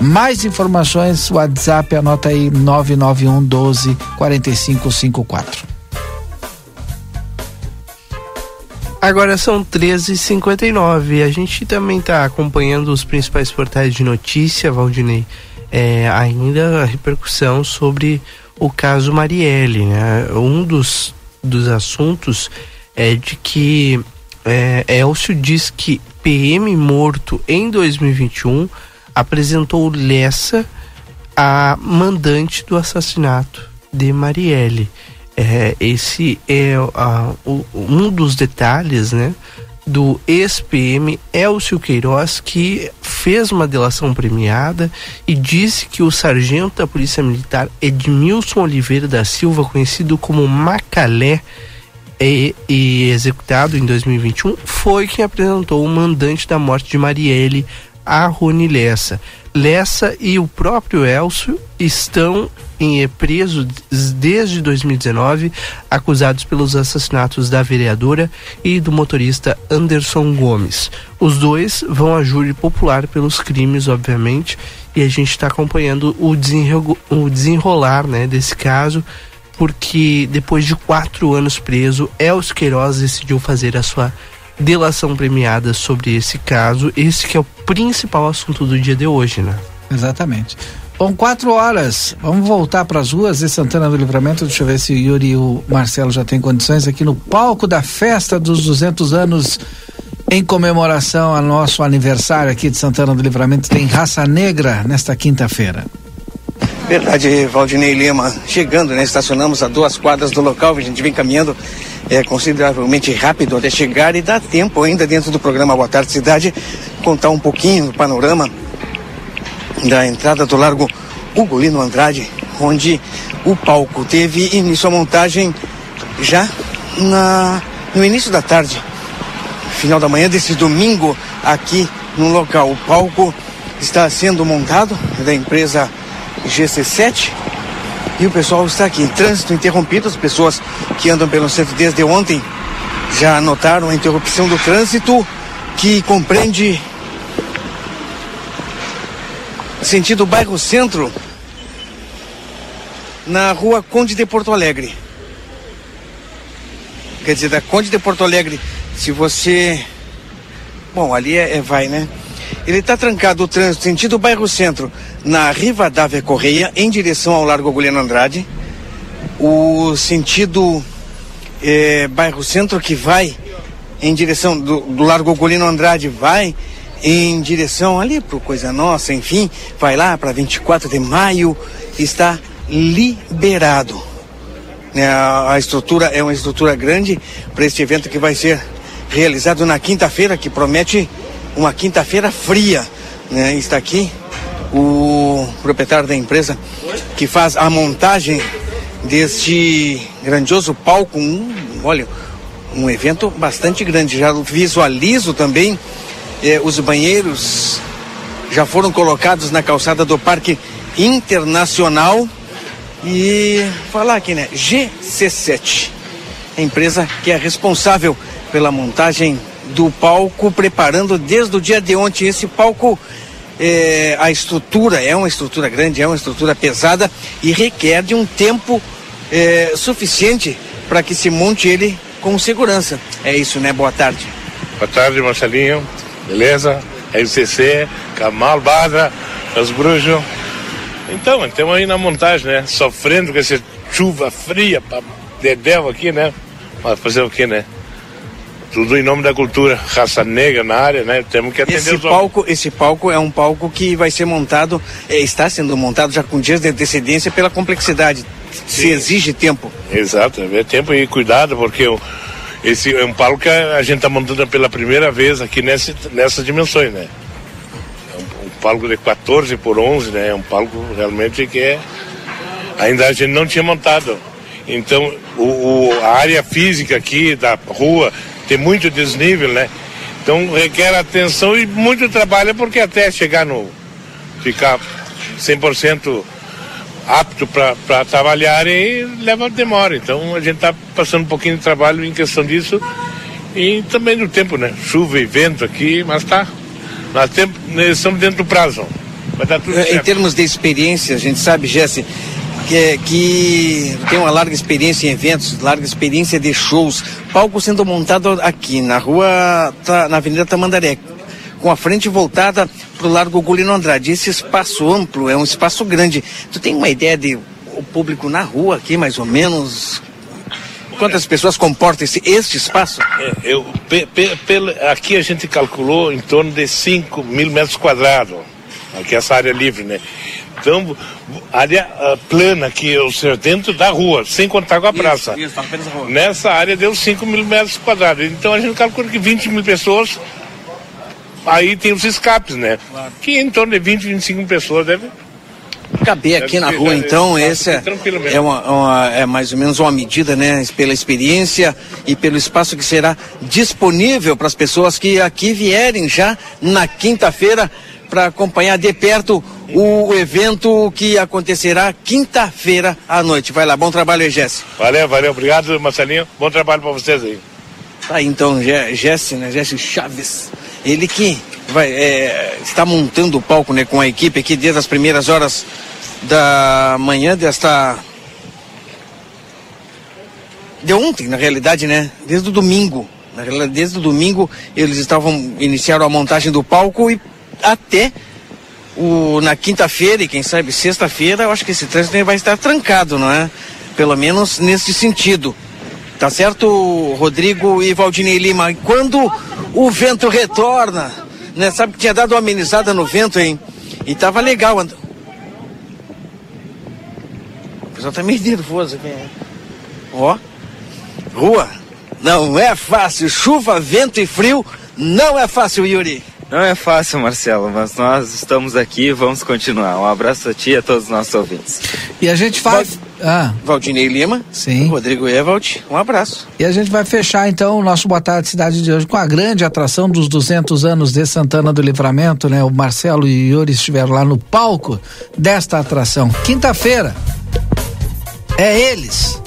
mais informações, WhatsApp, anota aí 991 12 4554. Agora são 13h59. A gente também está acompanhando os principais portais de notícia, Valdinei. É, ainda a repercussão sobre o caso Marielle. Né? Um dos, dos assuntos é de que é, Elcio diz que PM morto em 2021 apresentou Lessa a mandante do assassinato de Marielle. É, esse é uh, um dos detalhes, né? do ex-PM Elcio Queiroz, que fez uma delação premiada e disse que o sargento da Polícia Militar Edmilson Oliveira da Silva, conhecido como Macalé, e, e executado em 2021, foi quem apresentou o mandante da morte de Marielle a Rony Lessa. Lessa e o próprio Elcio estão em presos desde 2019, acusados pelos assassinatos da vereadora e do motorista Anderson Gomes. Os dois vão a júri popular pelos crimes, obviamente, e a gente está acompanhando o, desenro o desenrolar né, desse caso, porque depois de quatro anos preso, Elcio Queiroz decidiu fazer a sua delação premiada sobre esse caso, esse que é o principal assunto do dia de hoje, né? Exatamente. Bom, quatro horas. Vamos voltar para as ruas de Santana do Livramento. Deixa eu ver se o Yuri e o Marcelo já têm condições aqui no palco da festa dos 200 anos em comemoração ao nosso aniversário aqui de Santana do Livramento. Tem Raça Negra nesta quinta-feira. Verdade, Valdinei Lima. Chegando, né? Estacionamos a duas quadras do local, a gente vem caminhando é, consideravelmente rápido até chegar e dá tempo ainda dentro do programa Boa Tarde Cidade contar um pouquinho do panorama da entrada do Largo Ugolino Andrade, onde o palco teve início a montagem já na, no início da tarde, final da manhã desse domingo, aqui no local. O palco está sendo montado da empresa GC7 e o pessoal está aqui trânsito interrompido. As pessoas que andam pelo centro desde ontem já notaram a interrupção do trânsito que compreende sentido bairro Centro, na rua Conde de Porto Alegre. Quer dizer, da Conde de Porto Alegre, se você. Bom, ali é, é vai, né? Ele está trancado o trânsito sentido bairro Centro, na Rivadavia Correia, em direção ao Largo Agulhano Andrade. O sentido é, bairro Centro que vai em direção do, do Largo Golino Andrade, vai em direção ali para Coisa Nossa, enfim, vai lá para 24 de maio, está liberado. A, a estrutura é uma estrutura grande para este evento que vai ser realizado na quinta-feira, que promete uma quinta-feira fria. Né? Está aqui o proprietário da empresa que faz a montagem deste grandioso palco. Um, olha, um evento bastante grande. Já visualizo também eh, os banheiros já foram colocados na calçada do Parque Internacional. E falar aqui, né? GC7, a empresa que é responsável pela montagem do palco, preparando desde o dia de ontem esse palco. É, a estrutura é uma estrutura grande, é uma estrutura pesada e requer de um tempo é, suficiente para que se monte ele com segurança. É isso, né? Boa tarde. Boa tarde, Marcelinho. Beleza? RCC, Camal, Badra, Os Brujos. Então, estamos aí na montagem, né? Sofrendo com essa chuva fria, pra dedéu aqui, né? Mas fazer o quê, né? Tudo em nome da cultura, raça negra na área, né? Temos que atender Esse os palco, esse palco é um palco que vai ser montado, é, está sendo montado já com dias de antecedência pela complexidade. Se Sim. exige tempo. Exato, é tempo e cuidado, porque o- esse é um palco que a a gente está montando pela primeira vez aqui nesse, nessas dimensões, né? É um, um palco de 14 por 11, né? É um palco realmente que é. Ainda a gente não tinha montado. Então, o, o- a área física aqui da rua tem muito desnível, né? Então requer atenção e muito trabalho, porque até chegar no. ficar 100% apto para trabalhar e leva demora. Então a gente está passando um pouquinho de trabalho em questão disso e também do tempo, né? Chuva e vento aqui, mas tá. Nós tempo, nós estamos dentro do prazo. Vai dar tudo É, Em certo. termos de experiência, a gente sabe, Jesse, que, que tem uma larga experiência em eventos, larga experiência de shows. Palco sendo montado aqui na rua, na Avenida Tamandaré, com a frente voltada para o Largo Golino Andrade. Esse espaço amplo é um espaço grande. Tu tem uma ideia de o público na rua aqui, mais ou menos? Quantas pessoas comporta esse, este espaço? É, eu, pe- pe- pela- aqui a gente calculou em torno de 5 mil metros quadrados, aqui essa área livre, né? Então, área ah, plana aqui, ou seja, dentro da rua, sem contar com a praça. Nessa área deu 5 mil metros quadrados. Então a gente calcula que 20 mil pessoas, aí tem os escapes, né? Que em torno de 20, 25 mil pessoas deve. caber aqui na rua, então, esse é, é, uma, uma- é mais ou menos uma medida, né, pela experiência e pelo espaço que será disponível para as pessoas que aqui vierem já na quinta-feira para acompanhar de perto o evento que acontecerá quinta-feira à noite. Vai lá, bom trabalho aí, Jesse. Valeu, valeu, obrigado, Marcelinho. Bom trabalho para vocês aí. Tá aí, então, Je- Jesse, né, Jesse Chaves, ele que vai, é, está montando o palco, né, com a equipe aqui desde as primeiras horas da manhã desta de ontem, na realidade, né? Desde o domingo. Na realidade, desde o domingo eles estavam iniciaram a montagem do palco e até o, na quinta-feira e quem sabe sexta-feira, eu acho que esse trânsito vai estar trancado, não é? Pelo menos nesse sentido. Tá certo, Rodrigo e Valdinei Lima? E Quando o vento retorna, né? Sabe que tinha dado uma amenizada no vento, hein? E tava legal. and- O pessoal tá meio nervoso aqui. né? Ó, rua, não é fácil. Chuva, vento e frio, não é fácil, Yuri. Não é fácil, Marcelo, mas nós estamos aqui e vamos continuar. Um abraço a ti e a todos os nossos ouvintes. E a gente vai. Ah. Valdinei Lima. Sim. Rodrigo Evald, um abraço. E a gente vai fechar então o nosso Boa Tarde Cidade de hoje com a grande atração dos 200 anos de Santana do Livramento, né? O Marcelo e o Yuri estiveram lá no palco desta atração. Quinta-feira é eles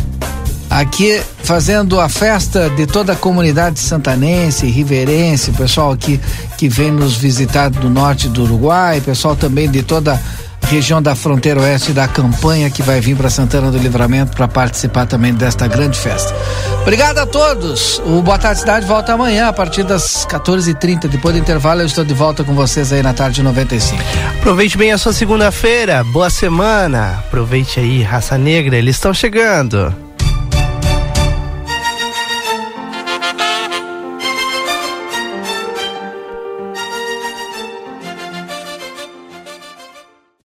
aqui fazendo a festa de toda a comunidade santanense, riverense, pessoal aqui que vem nos visitar do norte do Uruguai, pessoal também de toda região da fronteira oeste da campanha que vai vir para Santana do Livramento para participar também desta grande festa. Obrigado a todos. O Boa Tarde Cidade volta amanhã a partir das 14h30. Depois do intervalo, eu estou de volta com vocês aí na tarde 95. Aproveite bem a sua segunda-feira. Boa semana. Aproveite aí, raça negra. Eles estão chegando.